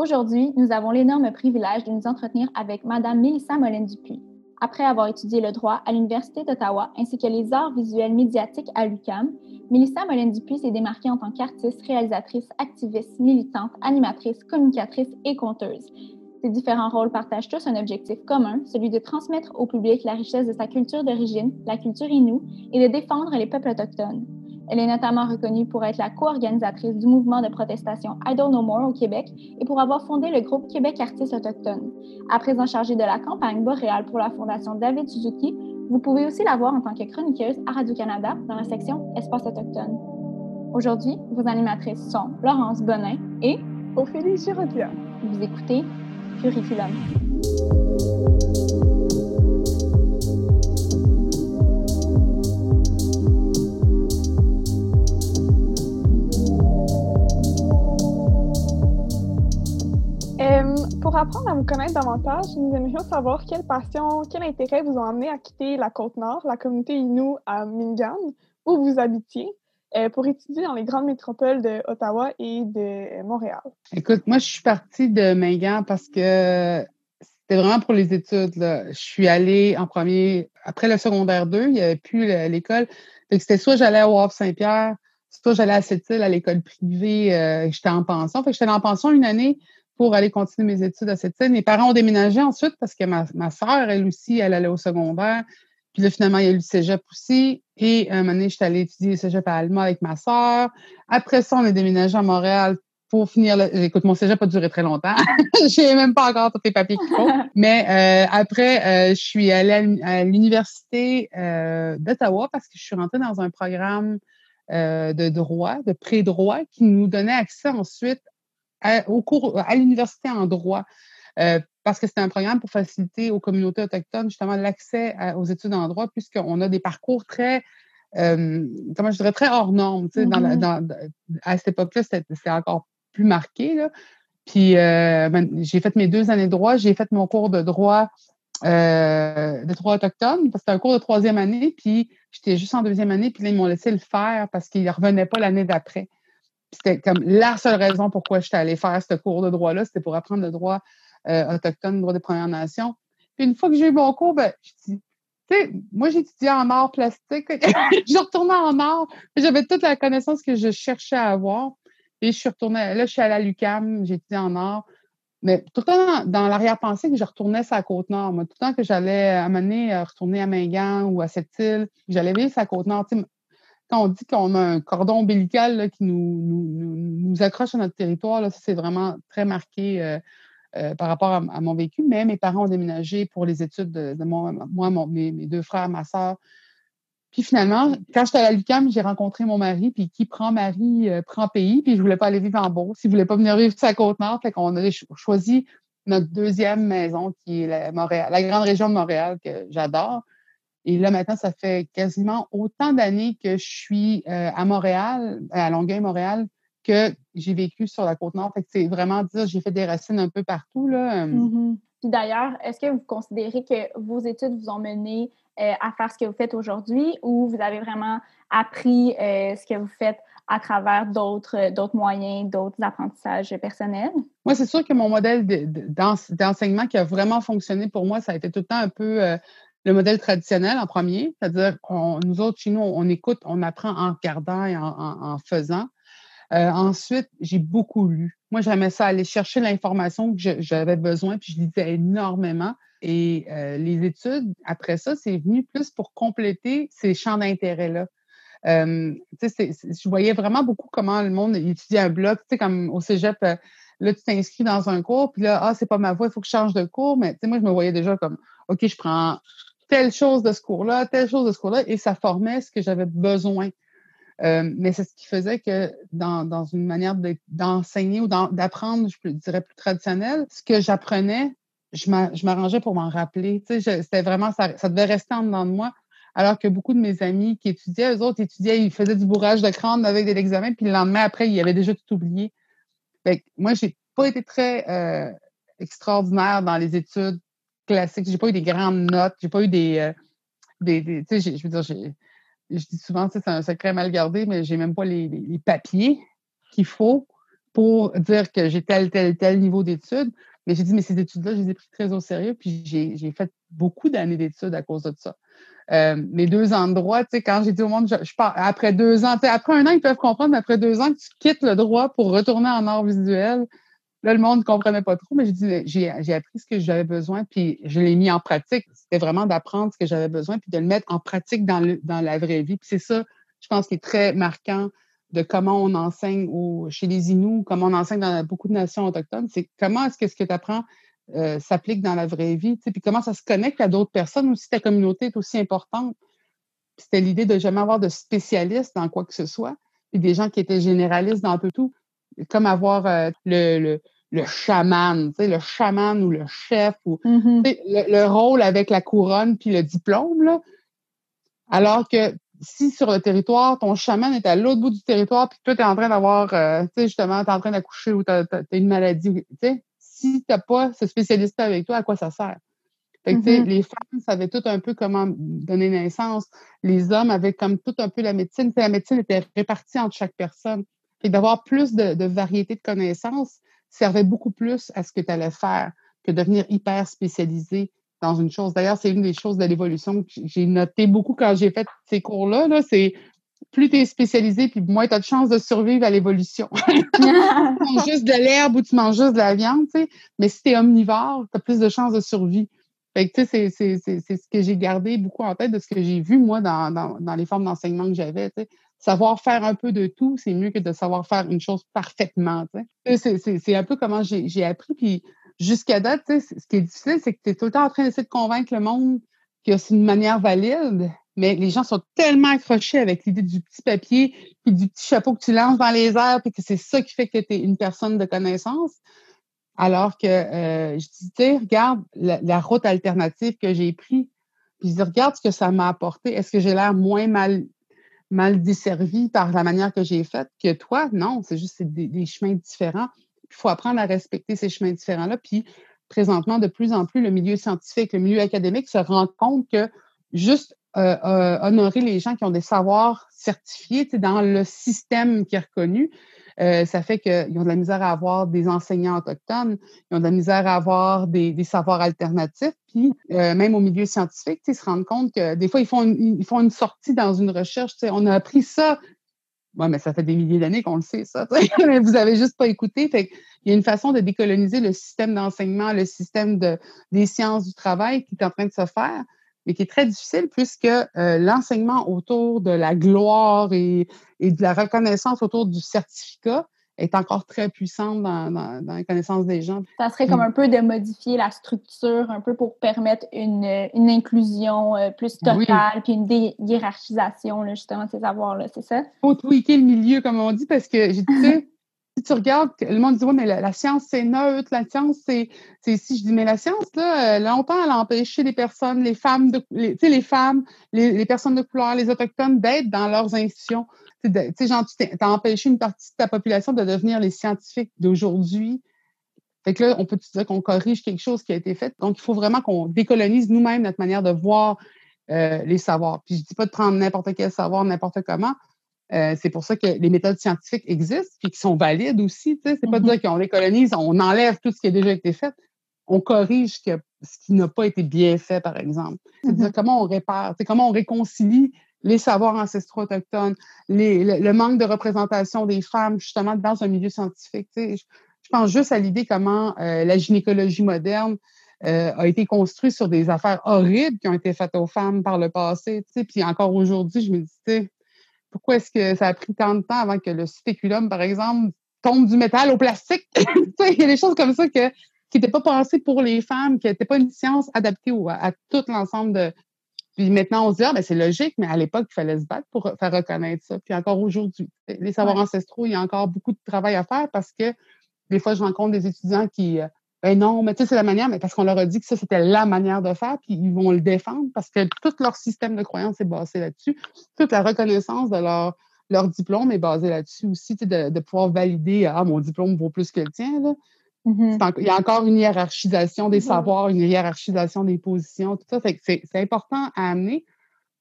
Aujourd'hui, nous avons l'énorme privilège de nous entretenir avec Mme Mélissa Molène-Dupuis. Après avoir étudié le droit à l'Université d'Ottawa ainsi que les arts visuels médiatiques à l'UQAM, Mélissa Molène-Dupuis s'est démarquée en tant qu'artiste, réalisatrice, activiste, militante, animatrice, communicatrice et conteuse. Ces différents rôles partagent tous un objectif commun, celui de transmettre au public la richesse de sa culture d'origine, la culture inoue, et de défendre les peuples autochtones. Elle est notamment reconnue pour être la co-organisatrice du mouvement de protestation I Don't Know More au Québec et pour avoir fondé le groupe Québec Artistes Autochtones. À présent chargée de la campagne boréale pour la Fondation David Suzuki, vous pouvez aussi la voir en tant que chroniqueuse à Radio-Canada dans la section Espace autochtone. Aujourd'hui, vos animatrices sont Laurence Bonin et Ophélie Giraudia. Vous écoutez Curriculum. Pour apprendre à vous connaître davantage, nous aimerions savoir quelle passion, quel intérêt vous ont amené à quitter la Côte-Nord, la communauté Innu à Mingan, où vous habitiez, euh, pour étudier dans les grandes métropoles de Ottawa et de Montréal? Écoute, moi, je suis partie de Mingan parce que c'était vraiment pour les études. Je suis allée en premier, après le secondaire 2, il n'y avait plus l'école. C'était soit j'allais au Havre Saint-Pierre, soit j'allais à Sept-Îles, à l'école privée, euh, j'étais en pension. Fait que j'étais en pension une année pour aller continuer mes études à cette scène. Mes parents ont déménagé ensuite parce que ma, ma soeur, elle aussi, elle allait au secondaire. Puis là, finalement, il y a eu le cégep aussi. Et un moment donné, j'étais allée étudier le cégep à Alma avec ma soeur. Après ça, on est déménagé à Montréal pour finir. Le... Écoute, mon cégep a duré très longtemps. J'ai même pas encore tous les papiers qu'il faut. Mais euh, après, euh, je suis allée à l'université euh, d'Ottawa parce que je suis rentrée dans un programme de droit, de pré-droit, qui nous donnait accès ensuite à, au cours, à l'université en droit. Euh, parce que c'était un programme pour faciliter aux communautés autochtones justement l'accès aux études en droit, puisqu'on a des parcours très, euh, comment je dirais, très hors normes. Mm-hmm. dans à cette époque-là, c'était encore plus marqué. Là. Puis euh, ben, j'ai fait mes deux années de droit, j'ai fait mon cours de droit de droit autochtone, parce que c'était un cours de troisième année, puis j'étais juste en deuxième année, puis là, ils m'ont laissé le faire parce qu'ils ne revenaient pas l'année d'après. C'était comme la seule raison pourquoi j'étais allée faire ce cours de droit-là, c'était pour apprendre le droit euh, autochtone, le droit des Premières Nations. Puis une fois que j'ai eu mon cours, ben, je dis, tu sais, moi, j'étudiais en art plastique. je retournais en art. J'avais toute la connaissance que je cherchais à avoir. Et je suis retournée, là, je suis allée à l'UCAM, étudié en art. Mais tout le temps dans, l'arrière-pensée que je retournais la Côte-Nord. Moi, tout le temps que j'allais amener à retourner à Mingan ou à Sept-Îles, j'allais vivre la Côte-Nord quand on dit qu'on a un cordon ombilical qui nous, nous, accroche à notre territoire, ça, c'est vraiment très marqué euh, euh, par rapport à, mon vécu. Mais mes parents ont déménagé pour les études de, moi, mes, deux frères, ma soeur. Puis finalement, quand j'étais à la LUCAM, j'ai rencontré mon mari, puis qui prend mari, euh, prend pays, puis je voulais pas aller vivre en Beauce, il voulait pas venir vivre sur la Côte-Nord, fait qu'on a choisi notre deuxième maison, qui est la grande région de Montréal, que j'adore. Et là, maintenant, ça fait quasiment autant d'années que je suis euh, à Montréal, à Longueuil-Montréal, que j'ai vécu sur la Côte-Nord. Fait que c'est vraiment dire, j'ai fait des racines un peu partout, là. Mm-hmm. Puis d'ailleurs, est-ce que vous considérez que vos études vous ont mené euh, à faire ce que vous faites aujourd'hui ou vous avez vraiment appris euh, ce que vous faites à travers d'autres, d'autres moyens, d'autres apprentissages personnels? Moi, c'est sûr que mon modèle d'enseignement qui a vraiment fonctionné pour moi, ça a été tout le temps un peu le modèle traditionnel en premier, c'est-à-dire nous autres, chez nous, on, écoute, on apprend en regardant et en, faisant. Euh, ensuite, j'ai beaucoup lu. Moi, j'aimais ça aller chercher l'information que j'avais besoin, puis je lisais énormément. Et euh, les études, après ça, c'est venu plus pour compléter ces champs d'intérêt-là. Euh, je voyais vraiment beaucoup comment le monde étudiait un bloc, tu sais, comme au cégep, là, tu t'inscris dans un cours, puis là, ah, c'est pas ma voie, il faut que je change de cours. Mais moi, je me voyais déjà comme, OK, je prends telle chose de ce cours-là, telle chose de ce cours-là, et ça formait ce que j'avais besoin. Euh, mais c'est ce qui faisait que dans, dans une manière d'enseigner ou d'apprendre, je dirais plus traditionnelle, ce que j'apprenais, je m'arrangeais pour m'en rappeler. Tu sais, c'était vraiment, ça, ça devait rester en dedans de moi. Alors que beaucoup de mes amis qui étudiaient, eux autres étudiaient, ils faisaient du bourrage de crâne avec des examens, puis le lendemain après, ils avaient déjà tout oublié. Fait que moi, j'ai pas été très euh, extraordinaire dans les études classique. J'ai pas eu des grandes notes. J'ai pas eu des. Euh, des, tu sais, je veux dire, je dis souvent, c'est un secret mal gardé, mais j'ai même pas les, les, papiers qu'il faut pour dire que j'ai tel, tel, tel niveau d'études. Mais j'ai dit, mais ces études-là, je les ai prises très au sérieux, puis j'ai fait beaucoup d'années d'études à cause de ça. Euh, mes deux droit, tu sais, quand j'ai dit au monde, je, pars, après deux ans, après un an, ils peuvent comprendre, mais après deux ans tu quittes le droit pour retourner en art visuel, là, le monde ne comprenait pas trop, mais j'ai dit, j'ai appris ce que j'avais besoin, puis je l'ai mis en pratique. C'était vraiment d'apprendre ce que j'avais besoin, puis de le mettre en pratique dans, la vraie vie. Puis c'est ça, je pense, qui est très marquant de comment on enseigne chez les Inuits, comment on enseigne dans beaucoup de nations autochtones, c'est comment est-ce que ce que tu apprends euh, s'applique dans la vraie vie, puis comment ça se connecte à d'autres personnes aussi, ta communauté est aussi importante. C'était l'idée de jamais avoir de spécialistes dans quoi que ce soit, puis des gens qui étaient généralistes dans un peu tout, comme avoir euh, le, le, le chaman, le chaman ou le chef, ou mm-hmm. le, rôle avec la couronne puis le diplôme, là. Alors que si sur le territoire, ton chaman est à l'autre bout du territoire, puis toi, tu es en train d'avoir, euh, tu sais, justement, tu es en train d'accoucher ou tu as, une maladie, tu sais, si tu n'as pas ce spécialiste avec toi, à quoi ça sert? Fait que, mm-hmm. Les femmes savaient tout un peu comment donner naissance. Les hommes avaient comme tout un peu la médecine. la médecine était répartie entre chaque personne. D'avoir plus de, de, variété de connaissances servait beaucoup plus à ce que tu allais faire que devenir hyper spécialisé dans une chose. D'ailleurs, c'est une des choses de l'évolution que j'ai noté beaucoup quand j'ai fait ces cours-là. -là, c'est plus tu es spécialisé, puis moins tu as de chances de survivre à l'évolution. tu manges juste de l'herbe ou tu manges juste de la viande, tu sais. Mais si tu es omnivore, tu as plus de chances de survie. Fait que, tu sais, c'est ce que j'ai gardé beaucoup en tête de ce que j'ai vu, moi, dans, dans, dans les formes d'enseignement que j'avais. Savoir faire un peu de tout, c'est mieux que de savoir faire une chose parfaitement, tu. C'est un peu comment j'ai appris, puis jusqu'à date, tu ce qui est difficile, c'est que tu es tout le temps en train d'essayer de convaincre le monde que c'est une manière valide, mais les gens sont tellement accrochés avec l'idée du petit papier puis du petit chapeau que tu lances dans les airs puis que c'est ça qui fait que tu es une personne de connaissance. Alors que euh, je dis, regarde la, route alternative que j'ai prise, puis je dis, regarde ce que ça m'a apporté. Est-ce que j'ai l'air moins mal, mal desservi par la manière que j'ai faite que toi? Non, c'est juste des, des chemins différents. Il faut apprendre à respecter ces chemins différents-là. Puis présentement, de plus en plus, le milieu scientifique, le milieu académique se rend compte que juste euh, euh, honorer les gens qui ont des savoirs certifiés dans le système qui est reconnu. Euh, ça fait qu'ils ont de la misère à avoir des enseignants autochtones, ils ont de la misère à avoir des, savoirs alternatifs, puis même au milieu scientifique, ils se rendent compte que des fois, ils font une, ils font une sortie dans une recherche. On a appris ça. Oui, mais ça fait des milliers d'années qu'on le sait, ça. Vous avez juste pas écouté. Il y a une façon de décoloniser le système d'enseignement, le système de, des sciences du travail qui est en train de se faire mais qui est très difficile puisque euh, l'enseignement autour de la gloire et, de la reconnaissance autour du certificat est encore très puissant dans, dans, la connaissance des gens. Ça serait comme un peu de modifier la structure, un peu pour permettre une, une inclusion euh, plus totale, puis une hiérarchisation, justement, de ces savoirs-là, c'est ça? Il faut tweaker le milieu, comme on dit, parce que, j'ai dit, si tu regardes, le monde dit, oui, mais la, science, c'est neutre, la science, c'est, si je dis, mais la science, là, euh, longtemps, elle a empêché les personnes, les femmes, de, les, les femmes, les, personnes de couleur, les autochtones d'être dans leurs institutions. Tu sais, genre, tu as empêché une partie de ta population de devenir les scientifiques d'aujourd'hui. Fait que là, on peut dire qu'on corrige quelque chose qui a été fait? Donc, il faut vraiment qu'on décolonise nous-mêmes notre manière de voir euh, les savoirs. Puis je dis pas de prendre n'importe quel savoir, n'importe comment, euh, c'est pour ça que les méthodes scientifiques existent et qui sont valides aussi. C'est pas de mm-hmm. dire qu'on les colonise, on enlève tout ce qui a déjà été fait, on corrige ce qui, n'a pas été bien fait, par exemple. C'est à dire mm-hmm. comment on répare, comment on réconcilie les savoirs ancestraux autochtones, le, manque de représentation des femmes justement dans un milieu scientifique. Je, je, pense juste à l'idée comment euh, la gynécologie moderne euh, a été construite sur des affaires horribles qui ont été faites aux femmes par le passé. Puis encore aujourd'hui, je me dis, pourquoi est-ce que ça a pris tant de temps avant que le spéculum, par exemple, tombe du métal au plastique? Il y a des choses comme ça que, qui n'étaient pas pensées pour les femmes, qui n'étaient pas une science adaptée à, tout l'ensemble de. Puis maintenant, on se dit, ah, ben, c'est logique, mais à l'époque, il fallait se battre pour faire reconnaître ça. Puis encore aujourd'hui, les savoirs ancestraux, il y a encore beaucoup de travail à faire parce que des fois, je rencontre des étudiants qui, euh, ben non, mais tu sais, c'est la manière, mais parce qu'on leur a dit que ça, c'était la manière de faire, puis ils vont le défendre parce que tout leur système de croyance est basé là-dessus. Toute la reconnaissance de leur, leur diplôme est basée là-dessus aussi, tu sais, de, pouvoir valider Ah, mon diplôme vaut plus que le tien. Là. Mm-hmm. il y a encore une hiérarchisation des mm-hmm. savoirs, une hiérarchisation des positions, tout ça. c'est important à amener,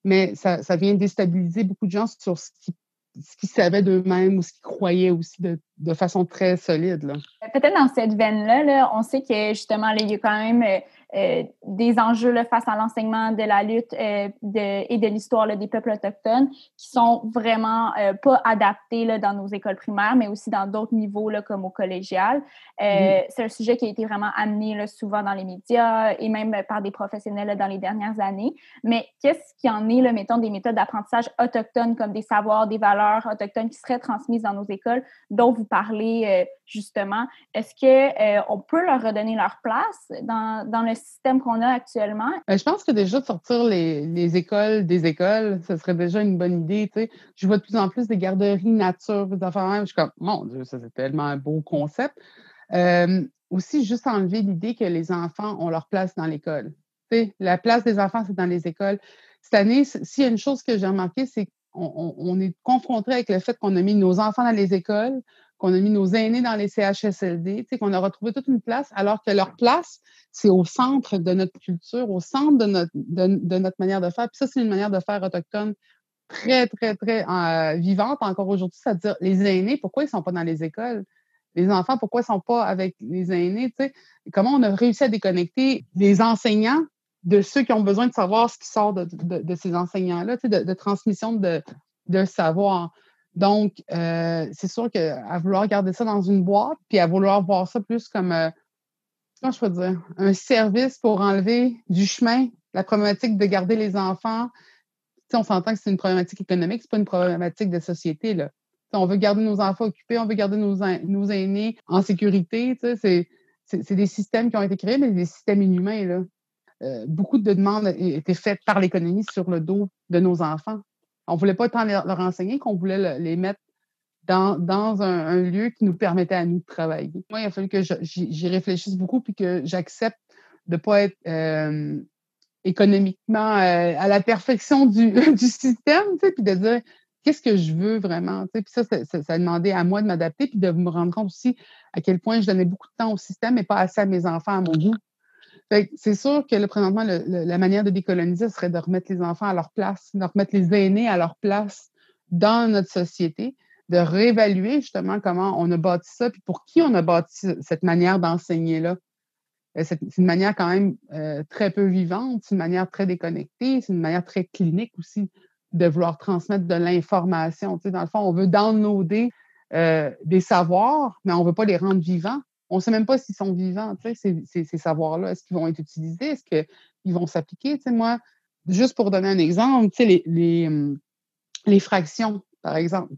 mais ça, ça vient déstabiliser beaucoup de gens sur ce qui ce qu'ils savaient d'eux-mêmes ou ce qu'ils croyaient aussi de, de façon très solide. Peut-être dans cette veine-là, là, on sait que justement, il y a quand même euh, des enjeux là, face à l'enseignement de la lutte euh, de, et de l'histoire des peuples autochtones qui sont vraiment euh, pas adaptés là, dans nos écoles primaires, mais aussi dans d'autres niveaux là, comme au collégial. C'est un sujet qui a été vraiment amené là, souvent dans les médias et même par des professionnels dans les dernières années. Mais qu'est-ce qui en est, là, mettons, des méthodes d'apprentissage autochtones comme des savoirs, des valeurs autochtones qui seraient transmises dans nos écoles dont vous parlez justement? Est-ce qu'on peut leur redonner leur place dans, dans le système qu'on a actuellement? Ben, je pense que déjà de sortir les, écoles des écoles, ce serait déjà une bonne idée. Je vois de plus en plus des garderies nature, des même. Je suis comme, mon Dieu, ça c'est tellement un beau concept. Euh, aussi, juste enlever l'idée que les enfants ont leur place dans l'école. La place des enfants, c'est dans les écoles. Cette année, s'il y a une chose que j'ai remarqué, c'est qu'on on est confronté avec le fait qu'on a mis nos enfants dans les écoles, qu'on a mis nos aînés dans les CHSLD, qu'on a retrouvé toute une place, alors que leur place, c'est au centre de notre culture, au centre de notre, de, notre manière de faire. Puis ça, c'est une manière de faire autochtone très, très, très euh, vivante encore aujourd'hui. C'est-à-dire, les aînés, pourquoi ils ne sont pas dans les écoles? Les enfants, pourquoi ils ne sont pas avec les aînés? Comment on a réussi à déconnecter les enseignants de ceux qui ont besoin de savoir ce qui sort de, ces enseignants-là, de, de, transmission de, de savoir? Donc, euh, c'est sûr qu'à vouloir garder ça dans une boîte, puis à vouloir voir ça plus comme, euh, comment je peux dire, un service pour enlever du chemin la problématique de garder les enfants. on s'entend que c'est une problématique économique, c'est pas une problématique de société. Là. on veut garder nos enfants occupés, on veut garder nos, nos aînés en sécurité. C'est, c'est, des systèmes qui ont été créés, mais des systèmes inhumains. Là. Euh, beaucoup de demandes étaient faites par l'économie sur le dos de nos enfants. On ne voulait pas tant leur enseigner qu'on voulait les mettre dans, un, lieu qui nous permettait à nous de travailler. Moi, il a fallu que j'y réfléchisse beaucoup puis que j'accepte de ne pas être euh, économiquement euh, à la perfection du, système, puis de dire qu'est-ce que je veux vraiment. Puis ça, ça, ça, a demandé à moi de m'adapter puis de me rendre compte aussi à quel point je donnais beaucoup de temps au système et pas assez à mes enfants, à mon goût c'est sûr que le, présentement, la manière de décoloniser serait de remettre les enfants à leur place, de remettre les aînés à leur place dans notre société, de réévaluer justement comment on a bâti ça, puis pour qui on a bâti cette manière d'enseigner-là. Euh, c'est une manière quand même euh, très peu vivante, c'est une manière très déconnectée, c'est une manière très clinique aussi de vouloir transmettre de l'information. Tu sais, dans le fond, on veut downloader euh, des savoirs, mais on ne veut pas les rendre vivants. On ne sait même pas s'ils sont vivants, tu sais, ces, savoirs-là. Est-ce qu'ils vont être utilisés? Est-ce qu'ils vont s'appliquer? Moi, juste pour donner un exemple, les, hum, les, fractions, par exemple.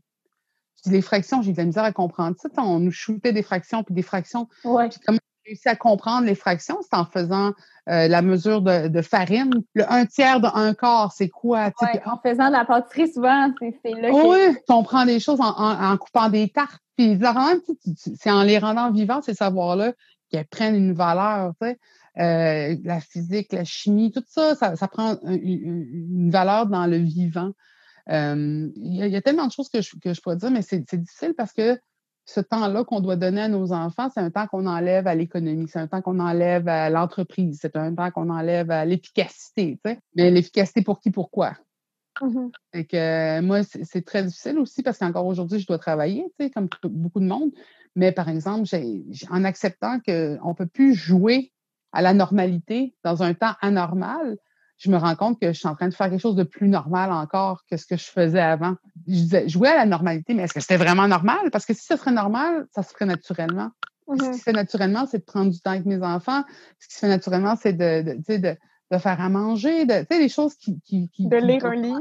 Les fractions, j'ai de la misère à comprendre ça. On nous shootait des fractions, puis des fractions. Ouais. Puis comment j'ai réussi à comprendre les fractions? C'est en faisant euh, la mesure de, farine. Le un tiers de un quart, c'est quoi? Ouais, en faisant de la pâtisserie, souvent, c'est là Oui, on prend des choses en, en coupant des tartes c'est en les rendant vivants, ces savoirs-là, qu'elles prennent une valeur, euh, la physique, la chimie, tout ça, ça, prend une, valeur dans le vivant. Euh, il y, a tellement de choses que je, que je pourrais dire, mais c'est difficile parce que ce temps-là qu'on doit donner à nos enfants, c'est un temps qu'on enlève à l'économie, c'est un temps qu'on enlève à l'entreprise, c'est un temps qu'on enlève à l'efficacité. Mais l'efficacité pour qui, pourquoi? Mmh que euh, moi, c'est très difficile aussi parce qu'encore aujourd'hui, je dois travailler, comme beaucoup de monde. Mais par exemple, en acceptant qu'on ne peut plus jouer à la normalité dans un temps anormal, je me rends compte que je suis en train de faire quelque chose de plus normal encore que ce que je faisais avant. Je disais, jouer à la normalité, mais est-ce que c'était vraiment normal? Parce que si ce serait normal, ça se ferait naturellement. Ce qui se fait naturellement, c'est de prendre du temps avec mes enfants. Ce qui se fait naturellement, c'est de, de, de, de faire à manger, de, tu sais, les choses qui, qui, De lire un livre.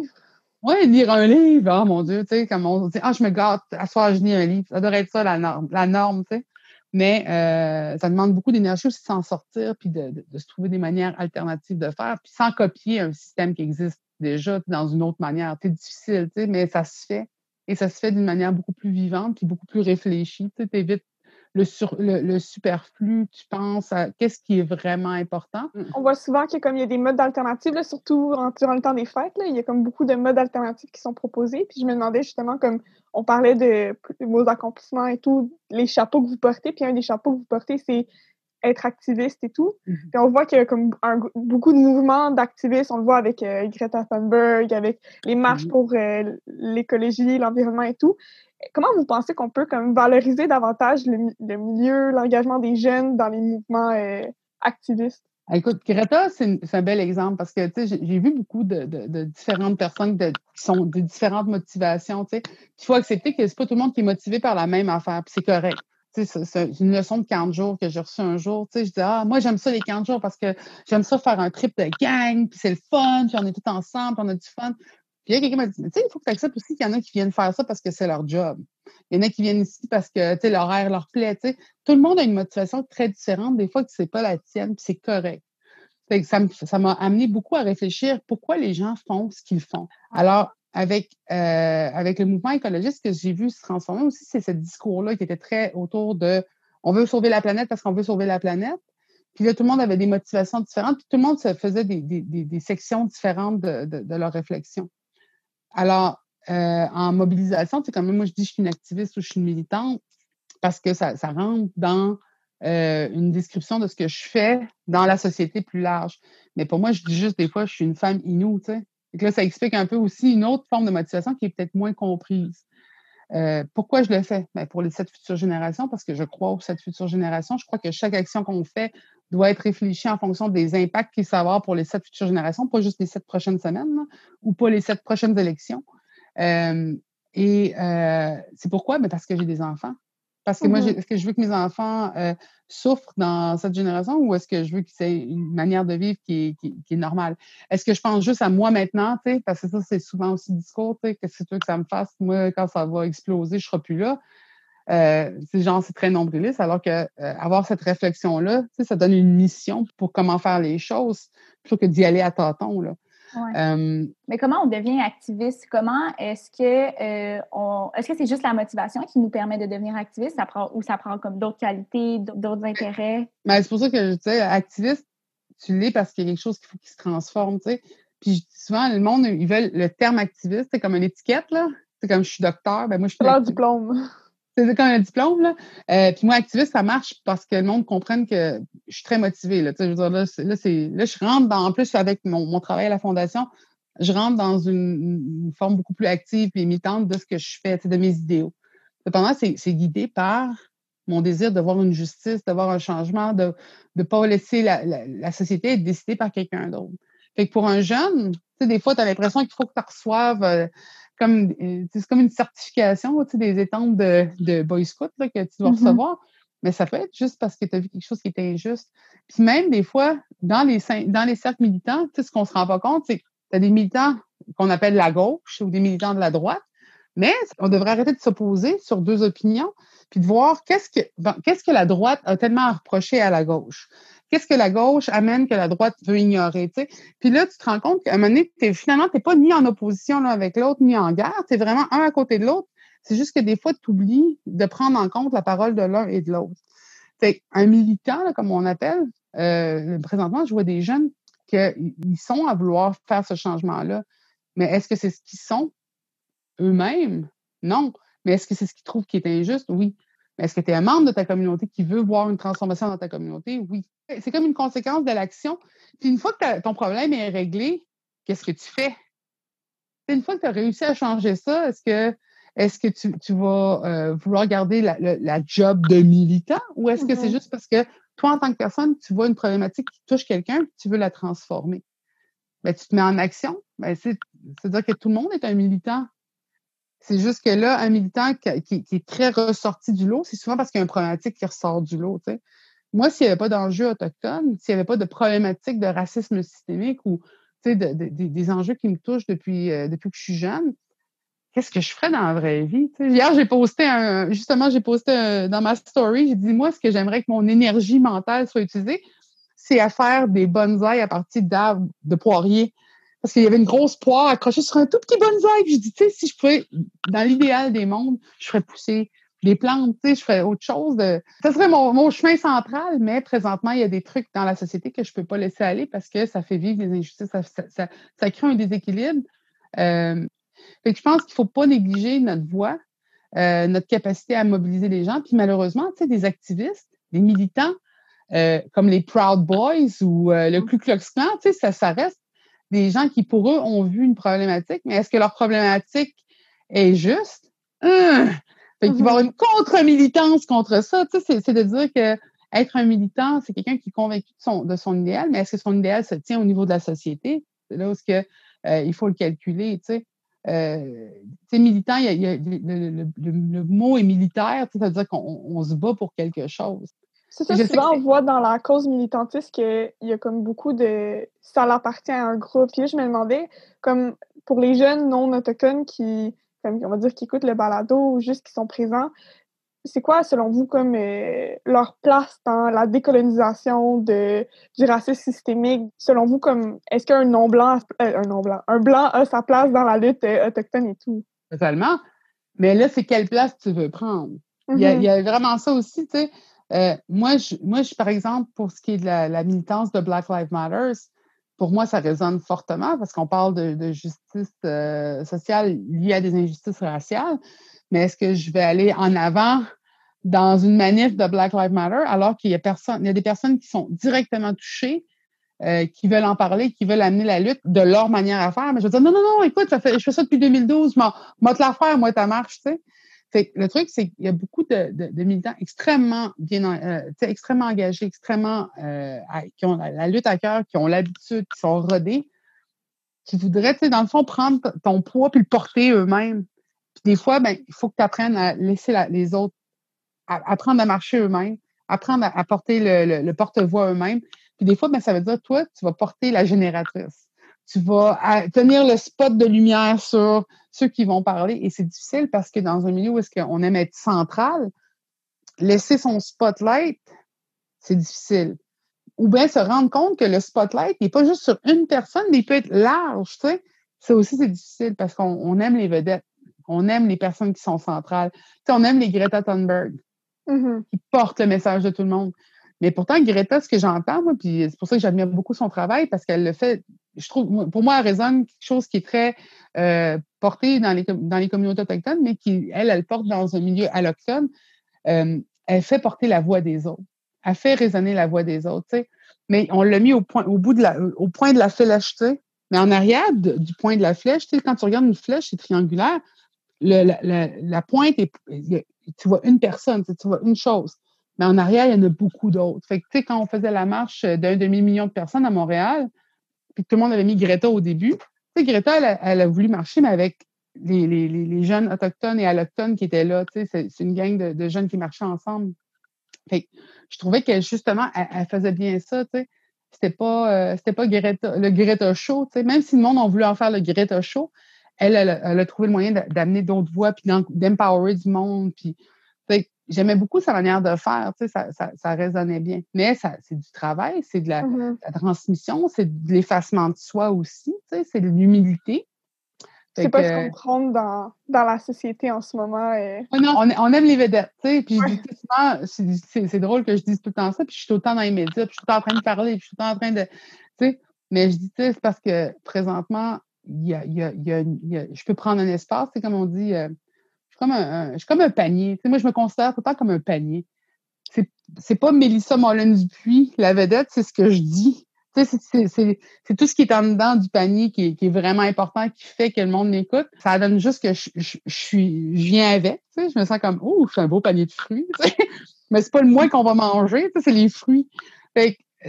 Oui, lire un livre. Oh mon Dieu, tu sais, comme on dit, ah, je me gâte, à soir, je lis un livre. Ça devrait être ça, la norme, la norme, tu sais. Mais euh, ça demande beaucoup d'énergie aussi de s'en sortir, puis de, de, se trouver des manières alternatives de faire, puis sans copier un système qui existe déjà dans une autre manière. C'est difficile, mais ça se fait. Et ça se fait d'une manière beaucoup plus vivante, puis beaucoup plus réfléchie. Tu évites le, sur, le, superflu, tu penses à qu'est-ce qui est vraiment important? Mm. On voit souvent qu'il y a, comme, il y a des modes alternatives, surtout durant le temps des fêtes. Il y a comme beaucoup de modes alternatifs qui sont proposés. Puis je me demandais justement, comme on parlait de vos accomplissements et tout, les chapeaux que vous portez. Puis un des chapeaux que vous portez, c'est être activiste et tout. Puis on voit qu'il y a comme beaucoup de mouvements d'activistes. On le voit avec euh, Greta Thunberg, avec les marches mmh pour euh, l'écologie, l'environnement et tout. Comment vous pensez qu'on peut comme valoriser davantage le, milieu, l'engagement des jeunes dans les mouvements euh, activistes? Ah, écoute, Greta, c'est un bel exemple parce que j'ai vu beaucoup de, différentes personnes qui sont de différentes motivations. Il faut accepter que c'est pas tout le monde qui est motivé par la même affaire, c'est correct c'est une leçon de 40 jours que j'ai reçue un jour. je dis, ah, moi, j'aime ça les 40 jours parce que j'aime ça faire un trip de gang, puis c'est le fun, puis on est tous ensemble, puis on a du fun. Puis il y a quelqu'un qui m'a dit, tu sais, il faut que tu acceptes aussi qu'il y en a qui viennent faire ça parce que c'est leur job. Il y en a qui viennent ici parce que, tu sais, l'horaire leur plaît, tu sais. Tout le monde a une motivation très différente, des fois que c'est pas la tienne, puis c'est correct. ça m'a amené beaucoup à réfléchir pourquoi les gens font ce qu'ils font. Alors, avec, euh, avec le mouvement écologiste, ce que j'ai vu se transformer aussi, c'est ce discours-là qui était très autour de on veut sauver la planète parce qu'on veut sauver la planète. Puis là, tout le monde avait des motivations différentes, puis tout le monde se faisait des, des, des, sections différentes de, de, de, leur réflexion. Alors, euh, en mobilisation, c'est quand même, moi, je dis je suis une activiste ou je suis une militante parce que ça, ça rentre dans euh, une description de ce que je fais dans la société plus large. Mais pour moi, je dis juste des fois, je suis une femme inoue, tu sais. Et là, ça explique un peu aussi une autre forme de motivation qui est peut-être moins comprise. Euh, pourquoi je le fais? Ben, pour les sept futures générations, parce que je crois aux sept futures générations. Je crois que chaque action qu'on fait doit être réfléchie en fonction des impacts qu'il va avoir pour les sept futures générations, pas juste les sept prochaines semaines ou pas les sept prochaines élections. Euh, et euh, c'est pourquoi? Ben parce que j'ai des enfants. Parce que moi, mmh est-ce que je veux que mes enfants euh, souffrent dans cette génération ou est-ce que je veux que c'est une manière de vivre qui est, normale? Est-ce que je pense juste à moi maintenant, parce que ça, c'est souvent aussi le discours, tu sais, que si tu veux que ça me fasse, moi, quand ça va exploser, je ne serai plus là. Euh, c'est genre, c'est très nombriliste, alors que euh, avoir cette réflexion-là, ça donne une mission pour comment faire les choses, plutôt que d'y aller à tâtons, là. Mais comment on devient activiste? Comment est-ce que euh, on est-ce que c'est juste la motivation qui nous permet de devenir activiste? Ça prend, ou ça prend comme d'autres qualités, d'autres intérêts? Ben, c'est pour ça que je disais activiste, tu l'es parce qu'il y a quelque chose qu'il faut qu'il se transforme, tu sais. Puis souvent, le monde, ils veulent le terme activiste, c'est comme une étiquette, là. C'est comme je suis docteur, ben moi je suis. Leur diplôme c'est comme un diplôme. Là. Euh, puis moi, activiste, ça marche parce que le monde comprenne que je suis très motivée. Là, je veux dire, là, là, je rentre dans, en plus avec mon, mon, travail à la Fondation, je rentre dans une, forme beaucoup plus active et imitante de ce que je fais, de mes idéaux. Cependant, c'est guidé par mon désir de voir une justice, de voir un changement, de ne pas laisser la, la, société être décidée par quelqu'un d'autre. Fait que pour un jeune, des fois, tu as l'impression qu'il faut que tu reçoives euh, comme euh, c'est comme une certification, des étangs de, de Boy Scout là, que tu dois mm-hmm. recevoir. Mais ça peut être juste parce que tu as vu quelque chose qui était injuste. Puis même des fois, dans les, dans les cercles militants, tu sais, ce qu'on se rend pas compte, c'est que tu as des militants qu'on appelle la gauche ou des militants de la droite, mais on devrait arrêter de s'opposer sur deux opinions, puis de voir qu'est-ce que, qu'est-ce que la droite a tellement reproché à la gauche qu'est-ce que la gauche amène que la droite veut ignorer, tu sais? Puis là, tu te rends compte qu'à un moment donné, finalement, tu n'es pas ni en opposition là, avec l'autre, ni en guerre. Tu es vraiment un à côté de l'autre. C'est juste que des fois, tu oublies de prendre en compte la parole de l'un et de l'autre. Un militant, comme on appelle, euh, présentement, je vois des jeunes qu'ils sont à vouloir faire ce changement-là. Mais est-ce que c'est ce qu'ils sont eux-mêmes? Non. Mais est-ce que c'est ce qu'ils trouvent qui est injuste? Oui. Est-ce que tu es un membre de ta communauté qui veut voir une transformation dans ta communauté? Oui. C'est comme une conséquence de l'action. Puis une fois que ton problème est réglé, qu'est-ce que tu fais? Une fois que tu as réussi à changer ça, est-ce que est-ce que tu, tu vas euh, vouloir garder la, la, job de militant? Ou est-ce que c'est mm-hmm. juste parce que toi, en tant que personne, tu vois une problématique qui touche quelqu'un tu veux la transformer? Ben, tu te mets en action. Ben, C'est-à-dire que tout le monde est un militant. C'est juste que là, un militant qui, est très ressorti du lot, c'est souvent parce qu'il y a une problématique qui ressort du lot. Tu sais. Moi, s'il n'y avait pas d'enjeux autochtones, s'il n'y avait pas de problématique de racisme systémique ou de, de, des enjeux qui me touchent depuis, euh, depuis que je suis jeune, qu'est-ce que je ferais dans la vraie vie? hier, j'ai posté un, justement, j'ai posté dans ma story, j'ai dit, moi, ce que j'aimerais que mon énergie mentale soit utilisée, c'est à faire des bonsaïs à partir d'arbres de poirier. Parce qu'il y avait une grosse poire accrochée sur un tout petit bonsaï. J'ai dit, tu sais, si je pouvais, dans l'idéal des mondes, je ferais pousser les plantes, tu sais, je ferais autre chose. De... Ça serait mon, mon, chemin central, mais présentement, il y a des trucs dans la société que je peux pas laisser aller parce que ça fait vivre des injustices, ça, ça, ça, crée un déséquilibre. Euh, fait que je pense qu'il faut pas négliger notre voix, euh, notre capacité à mobiliser les gens. Puis malheureusement, tu sais, des activistes, des militants, euh, comme les Proud Boys ou euh, le. Ku Klux Klan, tu sais, ça, ça reste des gens qui, pour eux, ont vu une problématique, mais est-ce que leur problématique est juste? Hum! Fait qu'il va y avoir mm-hmm. une contre-militance contre ça. Tu sais, c'est de dire que être un militant, c'est quelqu'un qui est convaincu de son, de son idéal, mais est-ce que son idéal se tient au niveau de la société? C'est là où que, euh, il faut le calculer, tu sais. Euh, militant, il y a, le, mot est militaire, ça veut dire qu'on se bat pour quelque chose. C'est ça, souvent, on voit dans la cause militantiste qu'il y a comme beaucoup de... Ça appartient à un groupe. Puis je me demandais, comme pour les jeunes non autochtones qui, comme on va dire, qui écoutent le balado ou juste qui sont présents, c'est quoi, selon vous, comme euh, leur place dans la décolonisation de, du racisme systémique? Selon vous, comme est-ce qu'un non-blanc, euh, un non-blanc, un blanc a sa place dans la lutte euh, autochtone et tout? Totalement. Mais là, c'est quelle place tu veux prendre? il, y a, il, y a, vraiment ça aussi, tu sais. Moi, je, moi par exemple, pour ce qui est de la, militance de Black Lives Matter, pour moi, ça résonne fortement parce qu'on parle de, justice sociale liée à des injustices raciales mais est-ce que je vais aller en avant dans une manif de Black Lives Matter alors qu'il y a des personnes qui sont directement touchées, euh, qui veulent en parler, qui veulent amener la lutte de leur manière à faire? Mais je vais dire non, non, non, écoute, je fais ça depuis 2012, moi, moi te la moi ta marche, tu sais. Le truc, c'est qu'il y a beaucoup de, militants extrêmement bien, euh, extrêmement engagés, extrêmement euh, qui ont la, lutte à cœur, qui ont l'habitude, qui sont rodés, qui voudraient, dans le fond, prendre ton poids puis le porter eux-mêmes. Puis des fois, ben, il faut que tu apprennes à laisser les autres apprendre à marcher eux-mêmes, apprendre à, porter le, porte-voix eux-mêmes. Puis des fois, ben, ça veut dire, toi, tu vas porter la génératrice. Tu vas tenir le spot de lumière sur ceux qui vont parler. Et c'est difficile parce que dans un milieu où est-ce qu'on aime être central, laisser son spotlight, c'est difficile. Ou bien se rendre compte que le spotlight n'est pas juste sur une personne, mais il peut être large, tu sais. Ça aussi, c'est difficile parce qu'on aime les vedettes. On aime les personnes qui sont centrales. Tu on aime les Greta Thunberg mm-hmm. qui portent le message de tout le monde. Mais pourtant, Greta, ce que j'entends, moi, puis c'est pour ça que j'admire beaucoup son travail, parce qu'elle le fait, je trouve, pour moi, elle résonne quelque chose qui est très euh, porté dans les, communautés autochtones, mais qui, elle, elle porte dans un milieu allochtone. Euh, elle fait porter la voix des autres. Elle fait résonner la voix des autres. Mais on l'a mis au point, bout de la, de la flèche. Mais en arrière du point de la flèche, quand tu regardes une flèche, c'est triangulaire la, pointe, est, tu vois une personne, tu vois une chose. Mais en arrière, il y en a beaucoup d'autres. Fait que, quand on faisait la marche d'un demi-million de personnes à Montréal, tout le monde avait mis Greta au début, Greta, elle a, voulu marcher, mais avec les, jeunes autochtones et allochtones qui étaient là. C'est une gang de, jeunes qui marchaient ensemble. Je trouvais que, justement, elle, faisait bien ça, tu sais. C'était pas, euh, c'était pas Greta, le Greta Show. Même si le monde a voulu en faire le Greta Show, elle, elle, a trouvé le moyen d'amener d'autres voix, puis d'empower du monde. J'aimais beaucoup sa manière de faire, tu sais, ça, ça, ça résonnait bien. Mais ça, c'est du travail, c'est de la, mm-hmm. transmission, c'est de l'effacement de soi aussi, tu sais, c'est de l'humilité. C'est pas ce qu'on prend dans, dans, la société en ce moment. Et... non, on, on, aime les vedettes, tu sais, puis je dis souvent, c'est drôle que je dise tout le temps ça, puis je suis tout le temps dans les médias, puis je suis tout le temps en train de parler, puis je suis tout le temps en train de, tu sais, mais je dis, tu sais, c'est parce que présentement, je peux prendre un espace, c'est comme on dit, euh, comme un, je suis comme un panier. moi, je me considère tout le temps comme un panier. C'est, pas Mélissa Mollin-Dupuis, la vedette, c'est ce que je dis. c'est, tout ce qui est en dedans du panier qui est, vraiment important, qui fait que le monde m'écoute. Ça donne juste que je, viens avec. je me sens comme, oh, je suis un beau panier de fruits. Mais c'est pas le moins qu'on va manger, c'est les fruits.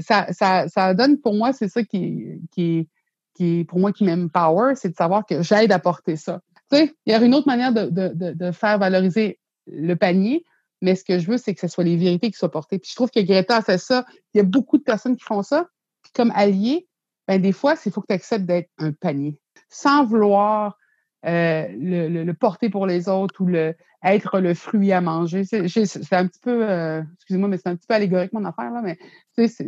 ça, ça, ça donne pour moi, c'est ça qui, qui est qui pour moi qui m'empower, c'est de savoir que j'aide à porter ça. Il y a une autre manière de, faire valoriser le panier, mais ce que je veux, c'est que ce soit les vérités qui soient portées. Puis je trouve que Greta fait ça. Il y a beaucoup de personnes qui font ça. Puis comme allié, ben des fois, il faut que tu acceptes d'être un panier, sans vouloir euh, le, porter pour les autres ou le, être le fruit à manger. C'est un petit peu, euh, excusez-moi, mais c'est un petit peu allégorique mon affaire, là, mais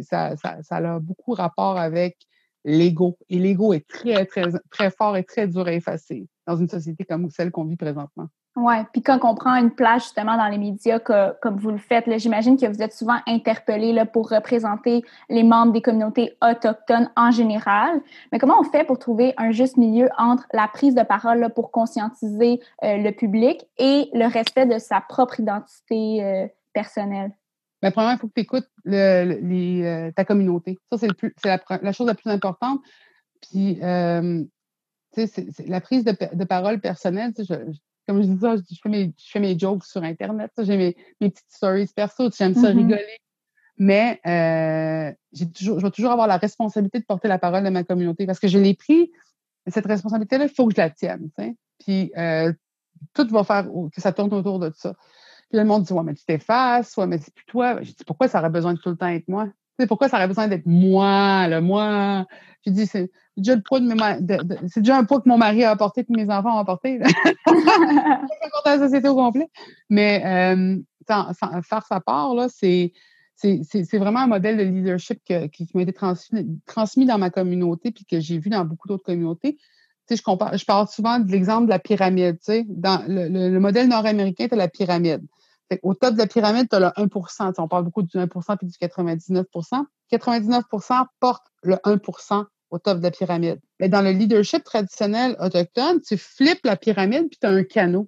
ça, ça, ça a beaucoup rapport avec l'ego. Et l'ego est très, très, très fort et très dur à effacer dans une société comme celle qu'on vit présentement. Oui, puis quand on prend une place justement dans les médias comme vous le faites, j'imagine que vous êtes souvent interpellé pour représenter les membres des communautés autochtones en général. Mais comment on fait pour trouver un juste milieu entre la prise de parole pour conscientiser euh, le public et le respect de sa propre identité euh, personnelle? Mais premièrement, il faut que tu écoutes le, ta communauté. Ça, c'est la, la, chose la plus importante. Puis, euh, c'est la prise de, parole personnelle. Je, comme je dis ça, je, fais mes, je fais mes jokes sur Internet. J'ai mes, mes, petites stories perso. J'aime ça mm-hmm. rigoler. Mais euh, j'ai toujours, je vais toujours avoir la responsabilité de porter la parole de ma communauté parce que je l'ai pris. Cette responsabilité-là, il faut que je la tienne. Puis euh, tout va faire que ça tourne autour de ça. Puis le monde dit Ouais, mais tu t'effaces, ouais, mais c'est plus toi. J'ai dit Pourquoi ça aurait besoin de tout le temps être moi? sais, pourquoi ça aurait besoin d'être moi, le moi? J'ai dit, c'est déjà le poids de, c'est déjà un poids que mon mari a apporté que mes enfants ont apporté. c'est la société au complet. Mais euh, faire sa part, là, c'est, c'est, vraiment un modèle de leadership qui, m'a été transmis, transmis, dans ma communauté puis que j'ai vu dans beaucoup d'autres communautés. Tu sais, je, compare, je parle souvent de l'exemple de la pyramide. Tu sais, dans le, le modèle nord-américain, tu as la pyramide. Au top de la pyramide, tu as le 1% On parle beaucoup du 1% puis du 99% 99% porte le 1% au top de la pyramide. Mais dans le leadership traditionnel autochtone, tu flippes la pyramide puis tu as un canot.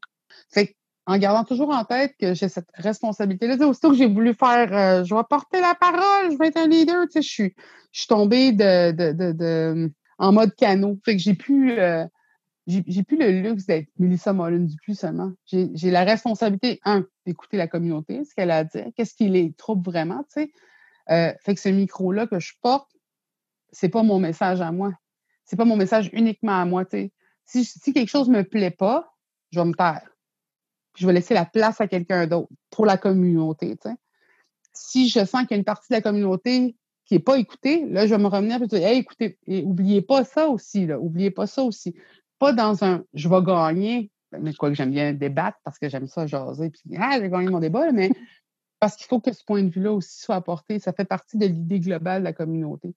Fait en gardant toujours en tête que j'ai cette responsabilité-là. Aussitôt que j'ai voulu faire, euh, je vais porter la parole, je vais être un leader, je suis, je suis tombée de, de, de, en mode canot. Fait que j'ai pu, euh, j'ai plus le luxe d'être Mélissa Mollin plus seulement. J'ai la responsabilité, un, d'écouter la communauté, ce qu'elle a à dire, qu'est-ce qui les trouble vraiment, tu sais. Euh, fait que ce micro-là que je porte, c'est pas mon message à moi. C'est pas mon message uniquement à moi, tu sais. Si, si quelque chose me plaît pas, je vais me taire. je vais laisser la place à quelqu'un d'autre pour la communauté, tu sais. Si je sens qu'il y a une partie de la communauté qui n'est pas écoutée, là, je vais me revenir et dire, hey, écoutez, et oubliez pas ça aussi, là, oubliez pas ça aussi dans un je vais gagner, mais quoi que j'aime bien débattre parce que j'aime ça jaser, puis ah, j'ai gagné mon débat, mais parce qu'il faut que ce point de vue-là aussi soit apporté. Ça fait partie de l'idée globale de la communauté.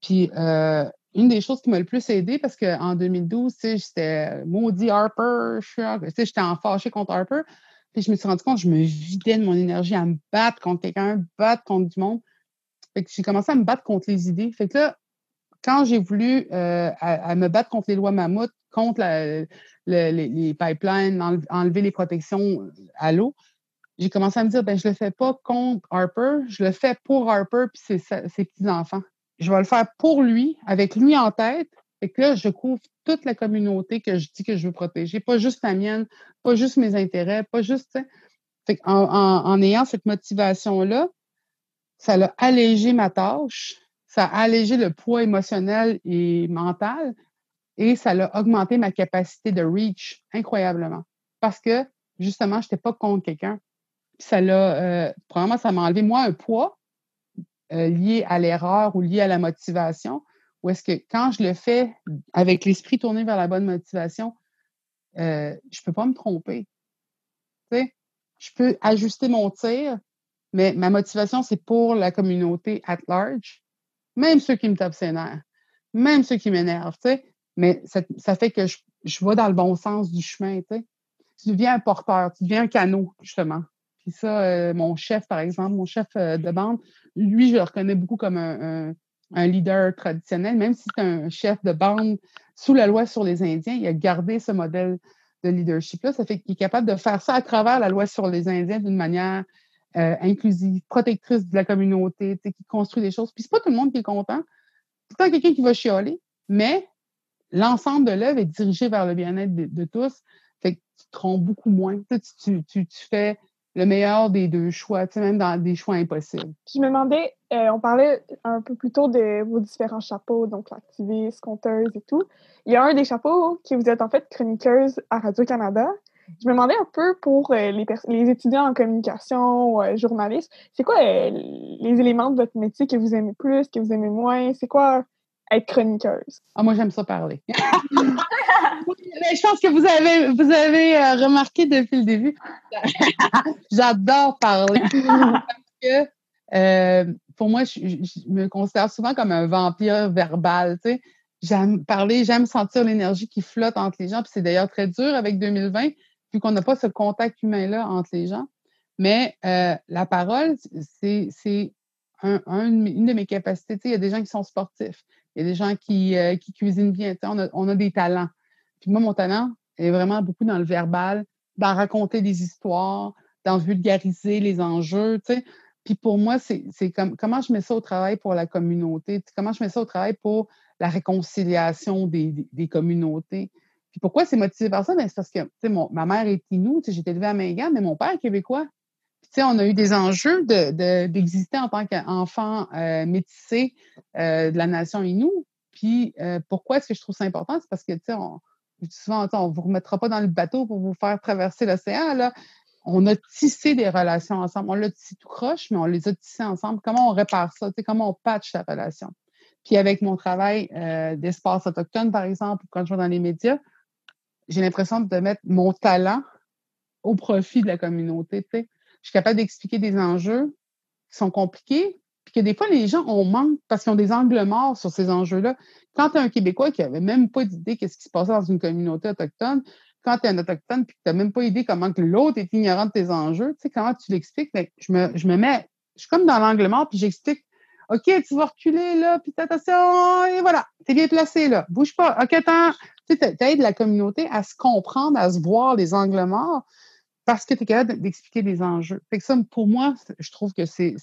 Puis, euh, une des choses qui m'a le plus aidé, parce qu'en 2012, j'étais maudit Harper, j'étais en fâché contre Harper, puis je me suis rendu compte je me vidais de mon énergie à me battre contre quelqu'un, battre contre du monde. Fait que j'ai commencé à me battre contre les idées. Fait que là, quand j'ai voulu euh, à, me battre contre les lois mammouth, contre les, pipelines, enlever les protections à l'eau, j'ai commencé à me dire, ben, je ne le fais pas contre Harper, je le fais pour Harper et ses, petits-enfants. Je vais le faire pour lui, avec lui en tête, et que là, je couvre toute la communauté que je dis que je veux protéger, pas juste la mienne, pas juste mes intérêts, pas juste. Fait en ayant cette motivation-là, ça a allégé ma tâche, ça a allégé le poids émotionnel et mental, et ça a augmenté ma capacité de reach incroyablement. Parce que, justement, je n'étais pas contre quelqu'un. Ça l'a, euh, probablement, ça m'a enlevé, moi, un poids euh, lié à l'erreur ou lié à la motivation. Ou est-ce que quand je le fais avec l'esprit tourné vers la bonne motivation, euh, je ne peux pas me tromper. Tu sais, je peux ajuster mon tir, mais ma motivation, c'est pour la communauté at large, même ceux qui me tapent ses nerfs, même ceux qui m'énervent. Mais ça, fait que je, je vais dans le bon sens du chemin, tu sais. Tu deviens un porteur, tu deviens un canot, justement. Puis ça, euh, mon chef, par exemple, mon chef euh, de bande, lui, je le reconnais beaucoup comme un, leader traditionnel, même si c'est un chef de bande sous la loi sur les Indiens, il a gardé ce modèle de leadership-là. Ça fait qu'il est capable de faire ça à travers la loi sur les Indiens d'une manière euh, inclusive, protectrice de la communauté, qui construit des choses. Puis c'est pas tout le monde qui est content. C'est quelqu'un qui va chialer, mais l'ensemble de l'œuvre est dirigé vers le bien-être de, tous. Fait que tu te trompes beaucoup moins. Tu, tu, tu, fais le meilleur des deux choix, même dans des choix impossibles. Je me demandais, euh, on parlait un peu plus tôt de vos différents chapeaux, donc l'activiste, conteuse et tout. Il y a un des chapeaux qui vous êtes en fait chroniqueuse à Radio-Canada. Je me demandais un peu pour euh, les, étudiants en communication, euh, journalistes, c'est quoi les éléments de votre métier que vous aimez plus, que vous aimez moins? C'est quoi être chroniqueuse? Ah, moi, j'aime ça parler. Mais je pense que vous avez, vous avez euh, remarqué depuis le début. J'adore parler. Parce que euh, pour moi, je, me considère souvent comme un vampire verbal. Tu sais. J'aime parler, j'aime sentir l'énergie qui flotte entre les gens. Puis c'est d'ailleurs très dur avec 2020, vu qu'on n'a pas ce contact humain-là entre les gens. Mais euh, la parole, c'est un, une de mes capacités. il y a des gens qui sont sportifs. Il y a des gens qui, euh, cuisinent bien. On a, on a, des talents. Puis moi, mon talent est vraiment beaucoup dans le verbal, dans raconter des histoires, dans vulgariser les enjeux. Puis pour moi, c'est comme comment je mets ça au travail pour la communauté, comment je mets ça au travail pour la réconciliation des, communautés. Puis pourquoi c'est motivé par ça? Ben, c'est parce que ma mère est Inou, été élevée à Mingan, mais mon père est québécois. On a eu des enjeux d'exister de, en tant qu'enfant euh, métissé euh, de la nation Inou. Puis euh, pourquoi est-ce que je trouve ça important? C'est parce que souvent, on ne vous remettra pas dans le bateau pour vous faire traverser l'océan. On a tissé des relations ensemble. On l'a tissé tout croche, mais on les a tissées ensemble. Comment on répare ça? Comment on patch la relation? Puis avec mon travail d'espace autochtone, par exemple, quand je vais dans les médias, j'ai l'impression de mettre mon talent au profit de la communauté. Je suis capable d'expliquer des enjeux qui sont compliqués, puis que des fois, les gens ont manque parce qu'ils ont des angles morts sur ces enjeux-là. Quand tu es un Québécois qui n'avait même pas d'idée qu'est-ce qui se passait dans une communauté autochtone, quand tu es un autochtone puis que tu n'as même pas idée comment que l'autre est ignorant de tes enjeux, tu sais, comment tu l'expliques? Ben, je me, je me mets, je suis comme dans l'angle mort, puis j'explique OK, tu vas reculer là, puis attention, et voilà, tu es bien placé là. Bouge pas. OK, attends. Tu sais, aides la communauté à se comprendre, à se voir les angles morts parce que tu es capable d'expliquer des enjeux. Fait que ça, pour moi, je trouve que c'est